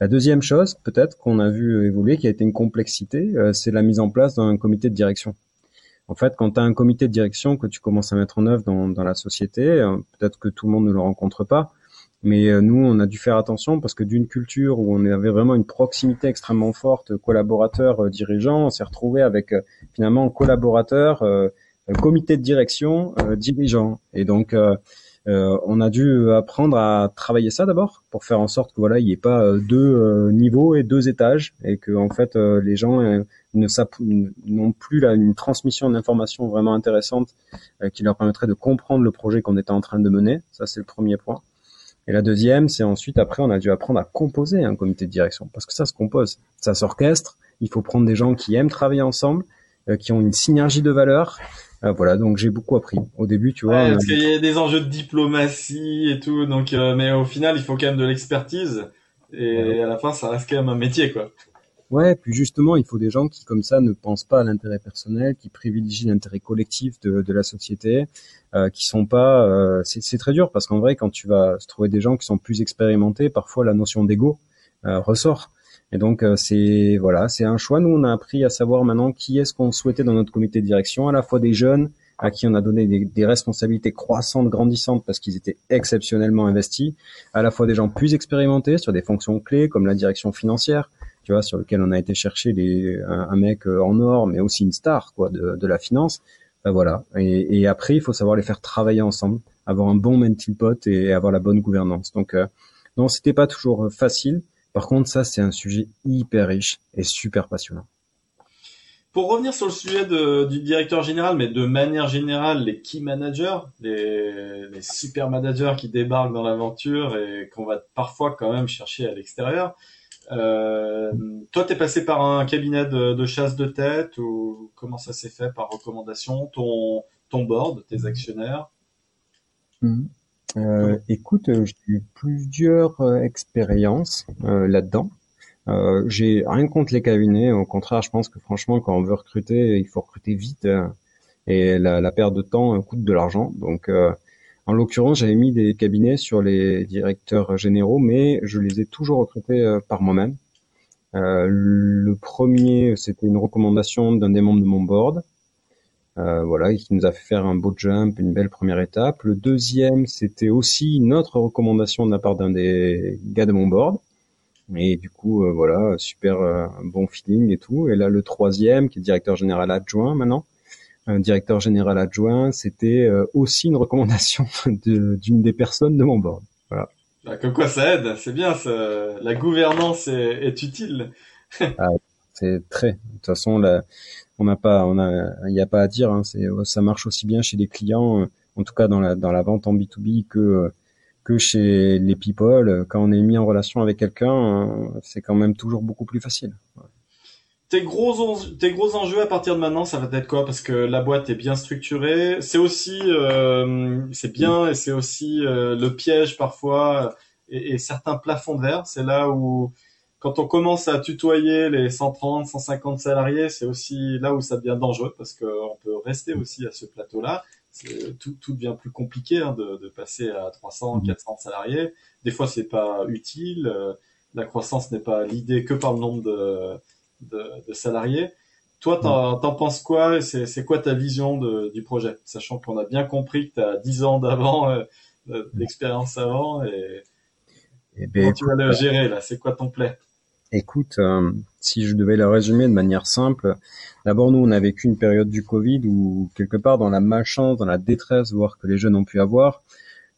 La deuxième chose, peut-être qu'on a vu évoluer, qui a été une complexité, c'est la mise en place d'un comité de direction. En fait, quand tu as un comité de direction que tu commences à mettre en œuvre dans, dans la société, peut-être que tout le monde ne le rencontre pas, mais euh, nous, on a dû faire attention parce que d'une culture où on avait vraiment une proximité extrêmement forte, collaborateur, euh, dirigeant, on s'est retrouvé avec euh, finalement collaborateur, comité de direction, dirigeant. Et donc, on a dû apprendre à travailler ça d'abord pour faire en sorte que voilà, il n'y ait pas deux niveaux et deux étages et que en fait les gens n'ont plus là une transmission d'informations vraiment intéressante qui leur permettrait de comprendre le projet qu'on était en train de mener. Ça, c'est le premier point. Et la deuxième, c'est ensuite, après, on a dû apprendre à composer un comité de direction, parce que ça se compose, ça s'orchestre, il faut prendre des gens qui aiment travailler ensemble, euh, qui ont une synergie de valeurs. Euh, voilà, donc j'ai beaucoup appris. Au début, tu vois. parce qu'il y a des enjeux de diplomatie et tout, donc euh, mais au final, il faut quand même de l'expertise. Et à la fin, ça reste quand même un métier, quoi. Ouais, puis justement, il faut des gens qui, comme ça, ne pensent pas à l'intérêt personnel, qui privilégient l'intérêt collectif de, de, la société, euh, qui sont pas. Euh, c'est très dur parce qu'en vrai, quand tu vas se trouver des gens qui sont plus expérimentés, parfois la notion d'ego euh, ressort. Et donc euh, c'est voilà, c'est un choix. Nous, on a appris à savoir maintenant qui est-ce qu'on souhaitait dans notre comité de direction, à la fois des jeunes à qui on a donné des, responsabilités croissantes, grandissantes parce qu'ils étaient exceptionnellement investis, à la fois des gens plus expérimentés sur des fonctions clés comme la direction financière, tu vois, sur lequel on a été chercher les, un, mec euh, en or, mais aussi une star, quoi, de, de la finance. Ben voilà. Et, après, il faut savoir les faire travailler ensemble, avoir un bon mental pot et avoir la bonne gouvernance. Donc, euh, non, c'était pas toujours euh, facile. Par contre, ça, c'est un sujet hyper riche et super passionnant. Pour revenir sur le sujet de, du directeur général, mais de manière générale, les key managers, les, les super managers qui débarquent dans l'aventure et qu'on va parfois quand même chercher à l'extérieur, euh, toi, tu es passé par un cabinet de, chasse de tête ou comment ça s'est fait par recommandation Ton, ton board, tes actionnaires? Hmm. Euh, Écoute, j'ai eu plusieurs euh, expériences là-dedans. j'ai rien contre les cabinets. Au contraire, je pense que franchement, quand on veut recruter, il faut recruter vite. et la, la, perte de temps coûte de l'argent. Donc, en l'occurrence, j'avais mis des cabinets sur les directeurs généraux, mais je les ai toujours recrutés euh, par moi-même. Euh, le premier, c'était une recommandation d'un des membres de mon board, euh, voilà, qui nous a fait faire un beau jump, une belle première étape. Le deuxième, c'était aussi une autre recommandation de la part d'un des gars de mon board. Et du coup, voilà, super bon feeling et tout. Et là, le troisième, qui est directeur général adjoint maintenant, un directeur général adjoint, c'était euh, aussi une recommandation d'une des personnes de mon board. Voilà. Bah, comme quoi ça aide, c'est bien, la gouvernance est, utile. ah, c'est très. De toute façon, on n'a pas, on a, il n'y a pas à dire. Hein, ça marche aussi bien chez les clients, en tout cas dans la dans la vente en B2B que que chez les people. Quand on est mis en relation avec quelqu'un, c'est quand même toujours beaucoup plus facile. Tes gros, tes gros enjeux à partir de maintenant, ça va être quoi? Parce que la boîte est bien structurée. C'est aussi, euh, c'est bien et c'est aussi euh, le piège parfois et, et, certains plafonds de verre. C'est là où, quand on commence à tutoyer les 130, 150 salariés, c'est aussi là où ça devient dangereux parce qu'on peut rester aussi à ce plateau-là. Tout, tout devient plus compliqué hein, de, de, passer à 300, 400 mmh. salariés. Des fois, c'est pas utile. Euh, la croissance n'est pas l'idée que par le nombre de de, salariés. Toi, t'en, penses quoi? C'est quoi ta vision de, du projet? Sachant qu'on a bien compris que tu as 10 ans d'avant, euh, d'expérience avant, et, et eh ben, comment tu vas le gérer là? C'est quoi ton plan Écoute, euh, si je devais le résumer de manière simple, d'abord nous on a vécu une période du Covid où quelque part dans la malchance, dans la détresse, voire que les jeunes ont pu avoir,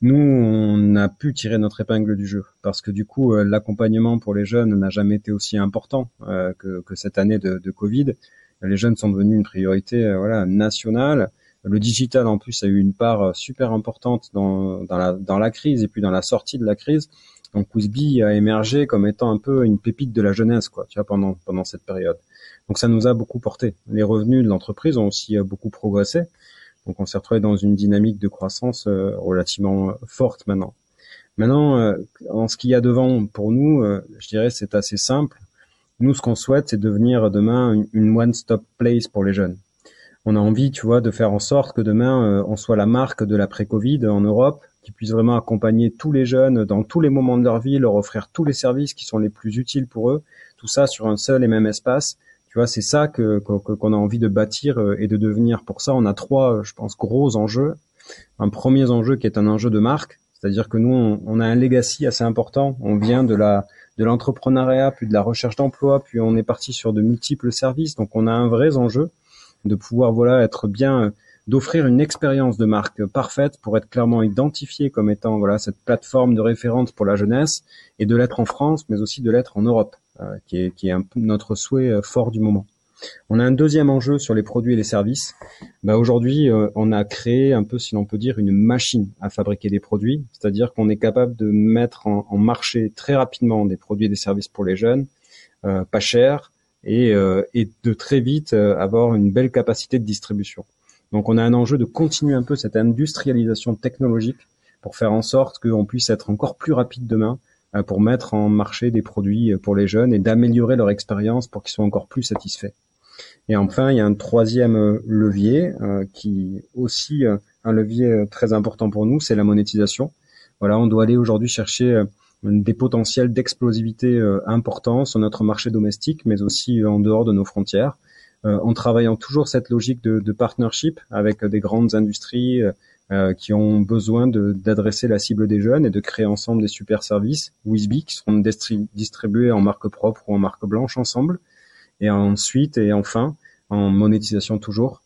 nous, on a pu tirer notre épingle du jeu parce que du coup, euh, l'accompagnement pour les jeunes n'a jamais été aussi important euh, que, cette année de, Covid. Les jeunes sont devenus une priorité nationale. Le digital en plus a eu une part super importante la, dans la crise et puis dans la sortie de la crise. Donc Ouzbi a émergé comme étant un peu une pépite de la jeunesse, quoi, tu vois, pendant pendant cette période. Donc ça nous a beaucoup porté. Les revenus de l'entreprise ont aussi beaucoup progressé. Donc on s'est retrouvé dans une dynamique de croissance euh, relativement forte maintenant. Maintenant, euh, en ce qu'il y a devant pour nous, euh, je dirais c'est assez simple. Nous, ce qu'on souhaite, c'est devenir demain une, one-stop place pour les jeunes. on a envie, tu vois, de faire en sorte que demain on soit la marque de l'après-Covid en Europe, qui puisse vraiment accompagner tous les jeunes dans tous les moments de leur vie, leur offrir tous les services qui sont les plus utiles pour eux, tout ça sur un seul et même espace. Tu vois, c'est ça que qu'on a envie de bâtir et de devenir. Pour ça, on a trois, je pense, gros enjeux. Un premier enjeu qui est un enjeu de marque, c'est-à-dire que nous, on, a un legacy assez important. On vient de la de l'entrepreneuriat, puis de la recherche d'emploi, puis on est parti sur de multiples services. Donc, on a un vrai enjeu de pouvoir voilà être bien, d'offrir une expérience de marque parfaite pour être clairement identifié comme étant voilà cette plateforme de référence pour la jeunesse et de l'être en France, mais aussi de l'être en Europe, euh, qui est qui est notre souhait euh, fort du moment. On a un deuxième enjeu sur les produits et les services. Bah aujourd'hui, euh, on a créé un peu, si l'on peut dire, une machine à fabriquer des produits, c'est-à-dire qu'on est capable de mettre en, marché très rapidement des produits et des services pour les jeunes, pas cher, et, et, de très vite avoir une belle capacité de distribution. Donc on a un enjeu de continuer un peu cette industrialisation technologique pour faire en sorte qu'on puisse être encore plus rapide demain pour mettre en marché des produits pour les jeunes et d'améliorer leur expérience pour qu'ils soient encore plus satisfaits. Et enfin, il y a un troisième euh, levier euh, qui aussi euh, un levier très important pour nous, c'est la monétisation. Voilà, on doit aller aujourd'hui chercher des potentiels d'explosivité importants sur notre marché domestique, mais aussi en dehors de nos frontières, en travaillant toujours cette logique de, de partnership avec des grandes industries qui ont besoin d'adresser la cible des jeunes et de créer ensemble des super services, Wisby, qui seront distribués en marque propre ou en marque blanche ensemble. Et ensuite, et enfin, en monétisation toujours,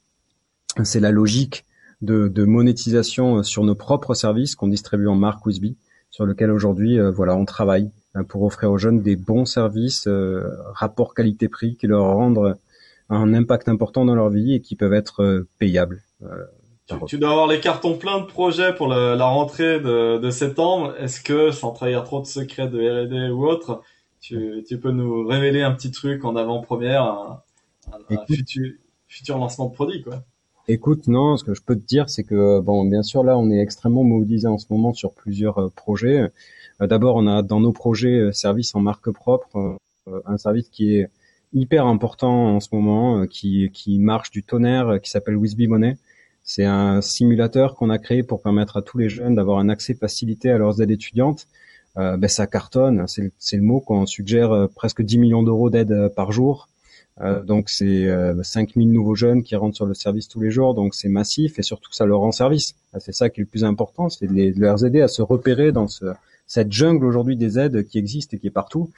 c'est la logique de, de, monétisation euh, sur nos propres services qu'on distribue en marque Wisby, sur lequel aujourd'hui, euh, voilà, on travaille euh, pour offrir aux jeunes des bons services, rapport qualité-prix, qui leur rendent un impact important dans leur vie et qui peuvent être payables. Tu, tu, dois avoir les cartons pleins de projets pour la, la rentrée de, de septembre. Est-ce que, sans trahir trop de secrets de R&D ou autre, tu, tu, peux nous révéler un petit truc en avant-première, un, un, futur, futur lancement de produit, quoi? Écoute, non, ce que je peux te dire, c'est que bon, bien sûr, là, on est extrêmement mobilisé en ce moment sur plusieurs euh, projets. Euh, d'abord, on a dans nos projets euh, services en marque propre un service qui est hyper important en ce moment, qui qui marche du tonnerre, qui s'appelle Wisby Money. C'est un simulateur qu'on a créé pour permettre à tous les jeunes d'avoir un accès facilité à leurs aides étudiantes euh, ben ça cartonne. C'est le, mot qu'on suggère euh, presque 10 millions d'euros d'aide euh, par jour. donc c'est 5000 nouveaux jeunes qui rentrent sur le service tous les jours, donc c'est massif et surtout ça leur rend service. C'est ça qui est le plus important, c'est de, de leur aider à se repérer dans ce, cette jungle aujourd'hui des aides qui existe et qui est partout.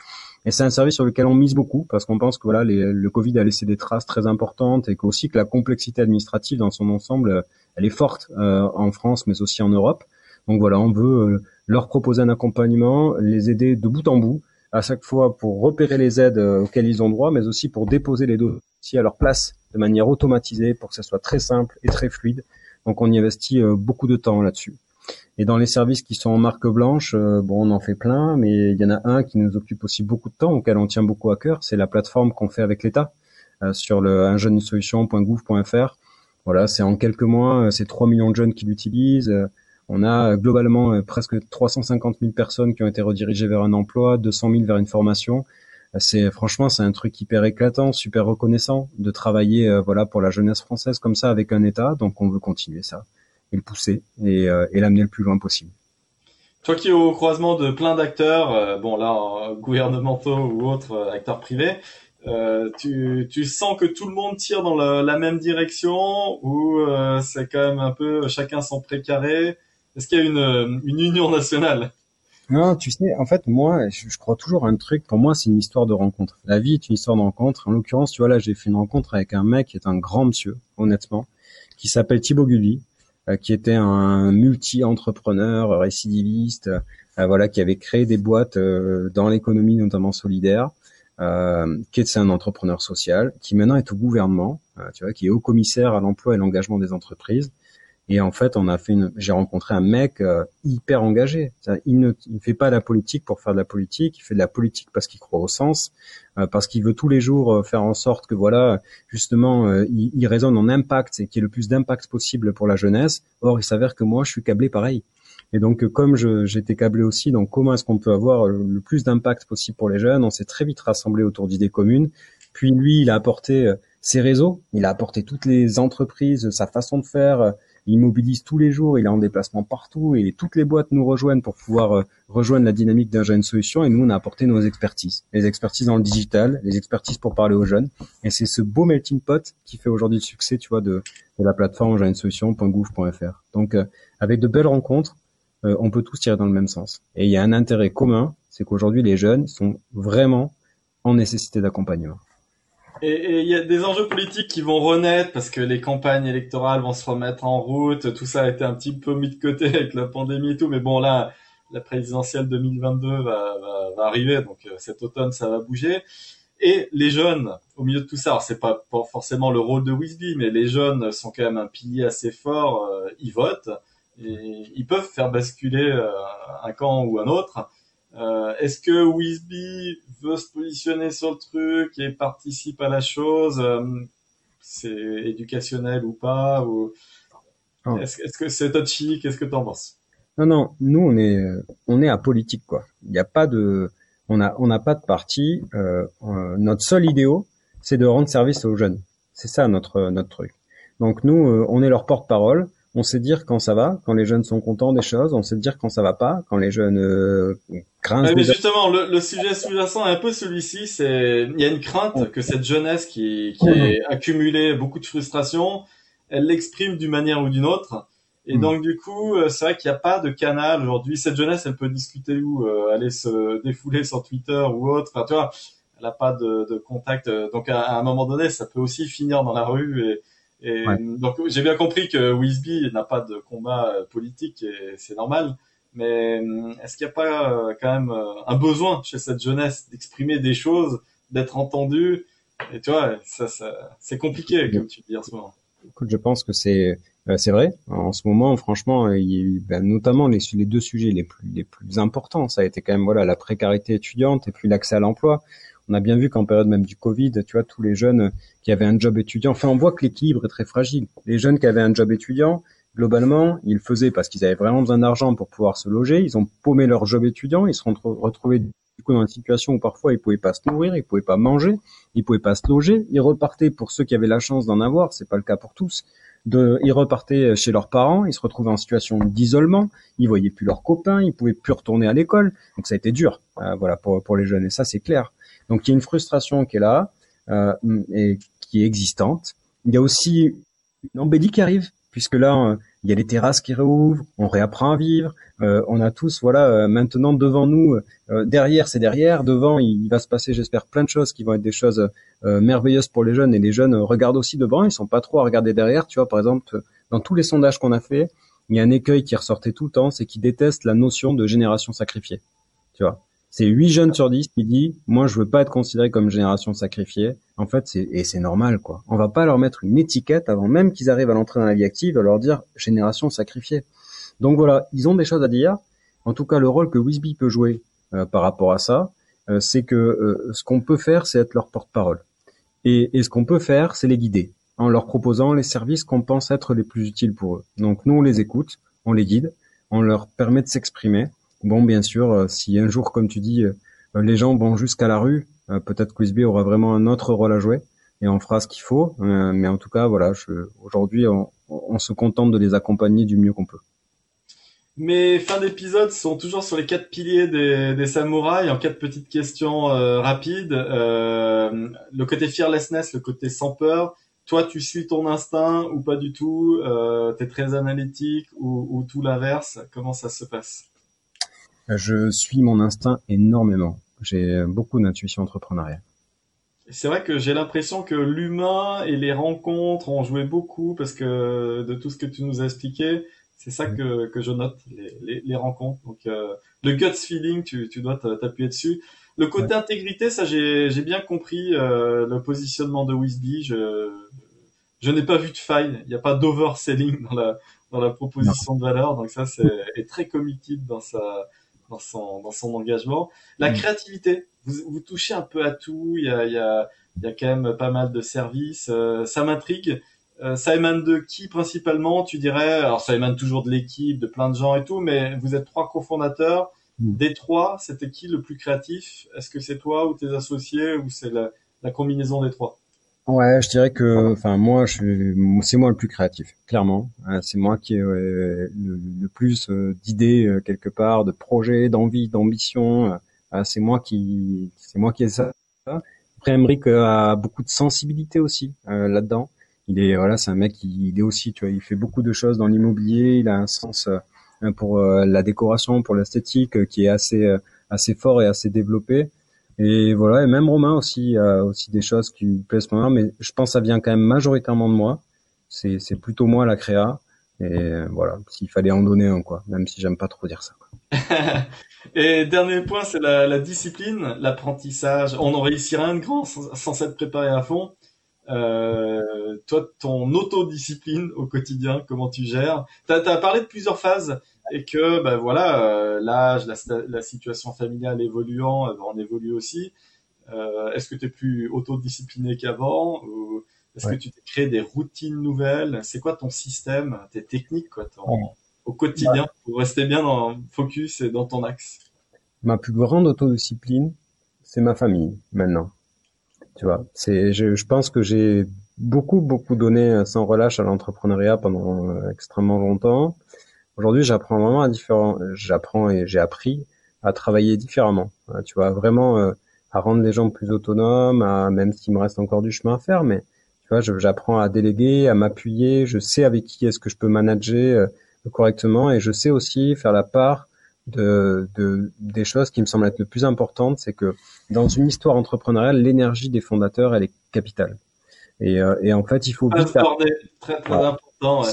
Et c'est un service sur lequel on mise beaucoup parce qu'on pense que voilà, le Covid a laissé des traces très importantes et qu'aussi que la complexité administrative dans son ensemble, elle est forte euh, en France mais aussi en Europe. Donc voilà, on veut leur proposer un accompagnement, les aider de bout en bout, à chaque fois pour repérer les aides euh, auxquelles ils ont droit, mais aussi pour déposer les dossiers à leur place de manière automatisée pour que ça soit très simple et très fluide. Donc on y investit euh, beaucoup de temps là-dessus. Et dans les services qui sont en marque blanche, euh, bon, on en fait plein, mais il y en a un qui nous occupe aussi beaucoup de temps, auquel on tient beaucoup à cœur, c'est la plateforme qu'on fait avec l'État sur le unjeunesolution.gouv.fr. Voilà, c'est en quelques mois, c'est 3 millions de jeunes qui l'utilisent. On a euh, globalement euh, presque 350 000 personnes qui ont été redirigées vers un emploi, 200 000 vers une formation. Euh, c'est franchement c'est un truc hyper éclatant, super reconnaissant de travailler voilà pour la jeunesse française comme ça avec un État. Donc on veut continuer ça et le pousser et, et l'amener le plus loin possible. Toi qui es au croisement de plein d'acteurs, bon là gouvernementaux ou autres acteurs privés, euh, tu, tu sens que tout le monde tire dans la, la même direction ou c'est quand même un peu chacun son précaré? Est-ce qu'il y a une, euh, une union nationale? Non, tu sais, en fait, moi, je, crois toujours à un truc. Pour moi, c'est une histoire de rencontre. La vie est une histoire de rencontre. En l'occurrence, tu vois, là, j'ai fait une rencontre avec un mec qui est un grand monsieur, honnêtement, qui s'appelle Thibaut Gulli, euh, qui était un multi-entrepreneur, récidiviste, euh, voilà, qui avait créé des boîtes dans l'économie, notamment solidaire, qui est un entrepreneur social, qui maintenant est au gouvernement, tu vois, qui est haut commissaire à l'emploi et l'engagement des entreprises et en fait, on a fait une, j'ai rencontré un mec euh, hyper engagé. Il ne, il fait pas de la politique pour faire de la politique. Il fait de la politique parce qu'il croit au sens, euh, parce qu'il veut tous les jours euh, faire en sorte que voilà, justement, il, il, raisonne en impact et qu'il y ait le plus d'impact possible pour la jeunesse. Or, il s'avère que moi, je suis câblé pareil. Et donc, comme j'étais câblé aussi, donc comment est-ce qu'on peut avoir le plus d'impact possible pour les jeunes? On s'est très vite rassemblé autour d'idées communes. Puis lui, il a apporté ses réseaux. Il a apporté toutes les entreprises, sa façon de faire. Il mobilise tous les jours. Il est en déplacement partout et toutes les boîtes nous rejoignent pour pouvoir euh, rejoindre la dynamique d'un jeune solution. Et nous, on a apporté nos expertises, les expertises dans le digital, les expertises pour parler aux jeunes. Et c'est ce beau melting pot qui fait aujourd'hui le succès, tu vois, de, la plateforme solution.gouv.fr. Donc, euh, avec de belles rencontres, euh, on peut tous tirer dans le même sens. Et il y a un intérêt commun, c'est qu'aujourd'hui les jeunes sont vraiment en nécessité d'accompagnement. Et il y a des enjeux politiques qui vont renaître parce que les campagnes électorales vont se remettre en route. Tout ça a été un petit peu mis de côté avec la pandémie et tout. Mais bon, là, la présidentielle 2022 va, va, va arriver. Donc euh, cet automne, ça va bouger. Et les jeunes, au milieu de tout ça, alors c'est pas, forcément le rôle de Wisby, mais les jeunes sont quand même un pilier assez fort. Euh, ils votent et ils peuvent faire basculer euh, un camp ou un autre. Euh, Est-ce que Wisby veut se positionner sur le truc et participe à la chose euh, C'est éducationnel ou pas ou... Oh. Est-ce que c'est touchy Qu'est-ce que tu en penses? Non, non. Nous, on est, on est apolitique, quoi. Il n'y a pas de, on a, on n'a pas de parti. Euh, euh, notre seul idéal, c'est de rendre service aux jeunes. C'est ça notre notre truc. Donc nous, euh, on est leur porte-parole on sait dire quand ça va, quand les jeunes sont contents des choses, on sait dire quand ça va pas, quand les jeunes euh, grincent. mais justement, le, sujet sous-jacent est un peu celui-ci, c'est il y a une crainte que cette jeunesse qui, qui a accumulé beaucoup de frustration, elle l'exprime d'une manière ou d'une autre. Et mm. donc du coup, euh, c'est vrai qu'il n'y a pas de canal aujourd'hui. Cette jeunesse, elle peut discuter où, euh, aller se défouler sur Twitter ou autre. Enfin, tu vois, elle n'a pas de, de contact. Donc à, à, un moment donné, ça peut aussi finir dans la rue et et donc j'ai bien compris que Wisby n'a pas de combat euh, politique et c'est normal. Mais euh, est-ce qu'il n'y a pas euh, quand même un besoin chez cette jeunesse d'exprimer des choses, d'être entendu? Et tu vois, ça, ça c'est compliqué comme tu dis en ce moment. Écoute, je pense que c'est c'est vrai. En ce moment, franchement, il y a eu ben, notamment les, les deux sujets les plus les plus importants. Ça a été quand même voilà la précarité étudiante et puis l'accès à l'emploi on a bien vu qu'en période même du Covid, tu vois, tous les jeunes qui avaient un job étudiant, enfin, on voit que l'équilibre est très fragile. Les jeunes qui avaient un job étudiant, globalement, ils faisaient parce qu'ils avaient vraiment besoin d'argent pour pouvoir se loger. Ils ont paumé leur job étudiant. Ils se sont retrouvés du coup dans une situation où parfois ils pouvaient pas se nourrir, ils pouvaient pas manger, ils pouvaient pas se loger. Ils repartaient pour ceux qui avaient la chance d'en avoir. C'est pas le cas pour tous. Ils repartaient chez leurs parents, ils se retrouvaient en situation d'isolement, ils voyaient plus leurs copains, ils pouvaient plus retourner à l'école, donc ça a été dur, euh, voilà pour pour les jeunes et ça c'est clair. Donc il y a une frustration qui est là euh, et qui est existante. Il y a aussi une embellie qui arrive, puisque là, euh, il y a les terrasses qui réouvrent, on réapprend à vivre, euh, on a tous, voilà, euh, maintenant devant nous, euh, derrière c'est derrière, devant il va se passer, j'espère, plein de choses qui vont être des choses merveilleuses pour les jeunes, et les jeunes regardent aussi devant, ils sont pas trop à regarder derrière, tu vois, par exemple, dans tous les sondages qu'on a fait, il y a un écueil qui ressortait tout le temps, c'est qu'ils détestent la notion de génération sacrifiée, tu vois c'est 8 jeunes sur 10 qui dit moi je veux pas être considéré comme génération sacrifiée. En fait, c'est et c'est normal quoi. On va pas leur mettre une étiquette avant même qu'ils arrivent à l'entrée dans la vie active, à leur dire génération sacrifiée. Donc voilà, ils ont des choses à dire. En tout cas, le rôle que Wisby peut jouer euh, par rapport à ça, euh, c'est que euh, ce qu'on peut faire, c'est être leur porte-parole. Et, et ce qu'on peut faire, c'est les guider en leur proposant les services qu'on pense être les plus utiles pour eux. Donc nous, on les écoute, on les guide, on leur permet de s'exprimer Bon, bien sûr, euh, si un jour, comme tu dis, euh, les gens vont jusqu'à la rue, euh, peut-être que aura vraiment un autre rôle à jouer et on fera ce qu'il faut. mais en tout cas, voilà, aujourd'hui, on, se contente de les accompagner du mieux qu'on peut. Mes fins d'épisode sont toujours sur les quatre piliers des, samouraïs, en quatre petites questions rapides. le côté fearlessness, le côté sans peur. Toi, tu suis ton instinct ou pas du tout Tu es très analytique ou tout l'inverse? Comment ça se passe? Je suis mon instinct énormément. J'ai beaucoup d'intuition entrepreneuriale. C'est vrai que j'ai l'impression que l'humain et les rencontres ont joué beaucoup parce que de tout ce que tu nous as expliqué, c'est ça que, que je note, les, les, rencontres. Donc euh, le gut feeling, tu, tu dois t'appuyer dessus. Le côté intégrité, ça j'ai bien compris euh, le positionnement de Wisby. Je, je n'ai pas vu de faille. Il n'y a pas d'overselling dans la dans la proposition de valeur. Donc ça c'est très committed dans sa dans son, dans son engagement. La mm. créativité, vous, vous touchez un peu à tout, il y a, il y a, il y a quand même pas mal de services, euh, ça m'intrigue. Euh, ça émane de qui principalement, tu dirais? Alors ça émane toujours de l'équipe, de plein de gens et tout, mais vous êtes trois cofondateurs. Mm. Des trois, c'était qui le plus créatif? Est-ce que c'est toi ou tes associés ou c'est la, la combinaison des trois? Ouais, je dirais que, enfin, moi, je c'est moi le plus créatif, clairement. Hein, c'est moi qui ai le, plus d'idées quelque part, de projets, d'envie, d'ambition. c'est moi qui, c'est moi qui ai ça. Après, Emmerich a beaucoup de sensibilité aussi là-dedans. Il est, voilà, c'est un mec qui, il est aussi, tu vois, il fait beaucoup de choses dans l'immobilier. Il a un sens pour la décoration, pour l'esthétique, qui est assez, assez fort et assez développé. Et voilà, et même Romain aussi a aussi des choses qui lui plaisent pas mais je pense que ça vient quand même majoritairement de moi. C'est, c'est plutôt moi la créa. Et voilà, s'il fallait en donner un, quoi, même si j'aime pas trop dire ça. et dernier point, c'est la, la discipline, l'apprentissage. On n'en réussira rien de grand sans, sans s'être préparé à fond. Euh, toi, ton autodiscipline au quotidien, comment tu gères? T'as as parlé de plusieurs phases et que ben voilà euh, l'âge, la, la, situation familiale évoluant, euh, on évolue aussi. Euh, est-ce que tu es plus autodiscipliné qu'avant ou est-ce que tu t'es créé des routines nouvelles? C'est quoi ton système, tes techniques quoi, au quotidien pour rester bien dans focus et dans ton axe? Ma plus grande autodiscipline, c'est ma famille maintenant. Tu vois, c'est je, je pense que j'ai beaucoup beaucoup donné sans relâche à l'entrepreneuriat pendant extrêmement longtemps Aujourd'hui, j'apprends vraiment à différents, j'apprends et j'ai appris à travailler différemment. Hein, tu vois, vraiment euh, à rendre les gens plus autonomes, à, même s'il me reste encore du chemin à faire, mais tu vois, j'apprends à déléguer, à m'appuyer. Je sais avec qui est-ce que je peux manager euh, correctement et je sais aussi faire la part de, de, des choses qui me semblent être le plus importantes, c'est que dans une histoire entrepreneuriale, l'énergie des fondateurs, elle est capitale. Et, euh, et en fait, il faut vite faire... très très important. Ouais.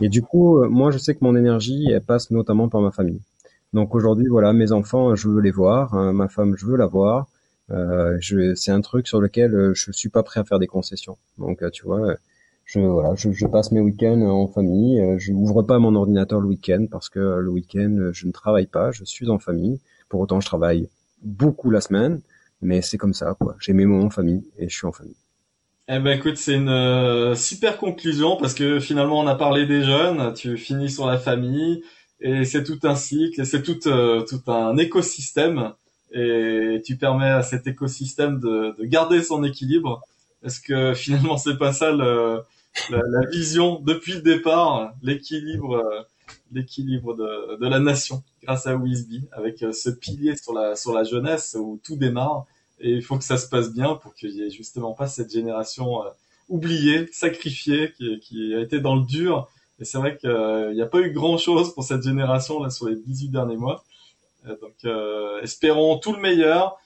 Et du coup, euh, moi, je sais que mon énergie, elle passe notamment par ma famille. Donc aujourd'hui, voilà, mes enfants, je veux les voir, hein, ma femme, je veux la voir. Euh, c'est un truc sur lequel euh, je suis pas prêt à faire des concessions. Donc, euh, tu vois, je voilà, je, je passe mes week-ends en famille. Je n'ouvre pas mon ordinateur le week-end parce que le week-end, je ne travaille pas. Je suis en famille. Pour autant, je travaille beaucoup la semaine, mais c'est comme ça, quoi. J'ai mes moments en famille et je suis en famille. Eh ben écoute, c'est une euh, super conclusion parce que finalement on a parlé des jeunes, tu finis sur la famille et c'est tout un cycle, c'est tout euh, tout un écosystème et tu permets à cet écosystème de, de garder son équilibre. Parce que finalement c'est pas ça le, la, vision depuis le départ, l'équilibre euh, l'équilibre de, de la nation grâce à Wisby avec ce pilier sur la sur la jeunesse où tout démarre et il faut que ça se passe bien pour qu'il y ait justement pas cette génération euh, oubliée, sacrifiée, qui, qui, a été dans le dur. Et c'est vrai qu'il n'y a pas eu grand chose pour cette génération là sur les 18 derniers mois. Euh, donc euh, espérons tout le meilleur.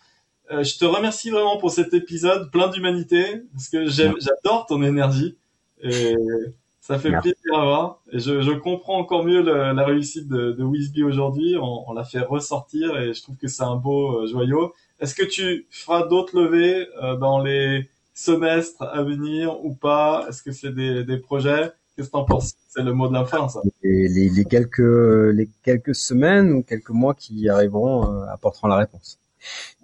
je te remercie vraiment pour cet épisode plein d'humanité parce que j'adore ton énergie et ça fait plaisir à voir. Et je, je, comprends encore mieux la réussite de, de Wisby aujourd'hui. On, on l'a fait ressortir et je trouve que c'est un beau joyau. Est-ce que tu feras d'autres levées euh, dans les semestres à venir ou pas? Est-ce que c'est des, des projets? Qu'est-ce que t'en penses? C'est le mot de la fin, ça. Les, les, les, quelques les quelques semaines ou quelques mois qui arriveront euh, apporteront la réponse.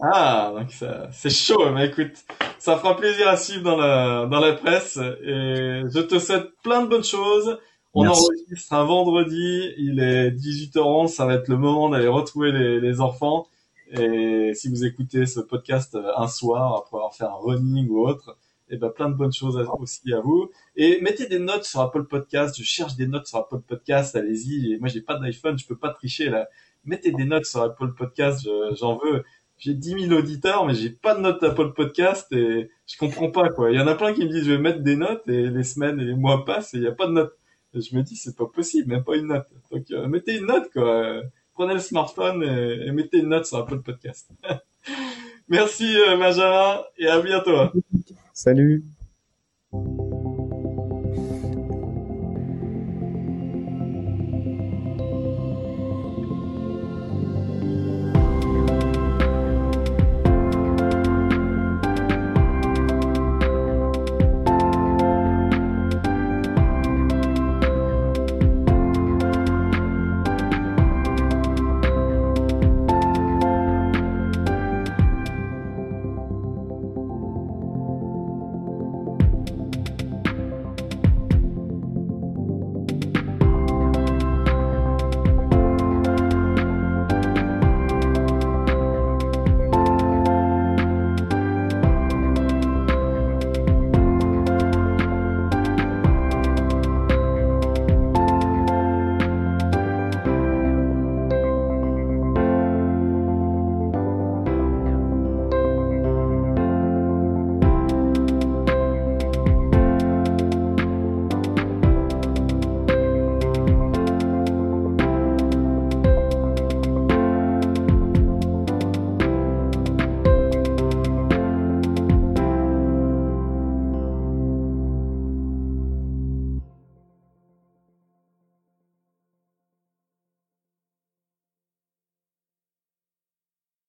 Ah, donc c'est chaud. Mais écoute, ça fera plaisir à suivre dans la dans la presse et je te souhaite plein de bonnes choses. On enregistre un vendredi, il est 18h11, ça va être le moment d'aller retrouver les, les enfants. Et si vous écoutez ce podcast euh, un soir après avoir fait un running ou autre, et eh ben plein de bonnes choses aussi à vous. Et mettez des notes sur Apple Podcast. Je cherche des notes sur Apple Podcast. Allez-y. Moi j'ai pas d'iPhone, je peux pas tricher là. Mettez des notes sur Apple Podcast. J'en veux. J'ai 10 000 auditeurs, mais j'ai pas de notes Apple Podcast et je comprends pas quoi. Il y en a plein qui me disent je vais mettre des notes et les semaines et les mois passent et il y a pas de notes. Et je me dis c'est pas possible, même pas une note. Donc euh, mettez une note quoi prenez le smartphone et, mettez une note sur Apple Podcast. Merci euh, Benjamin et à bientôt. Salut.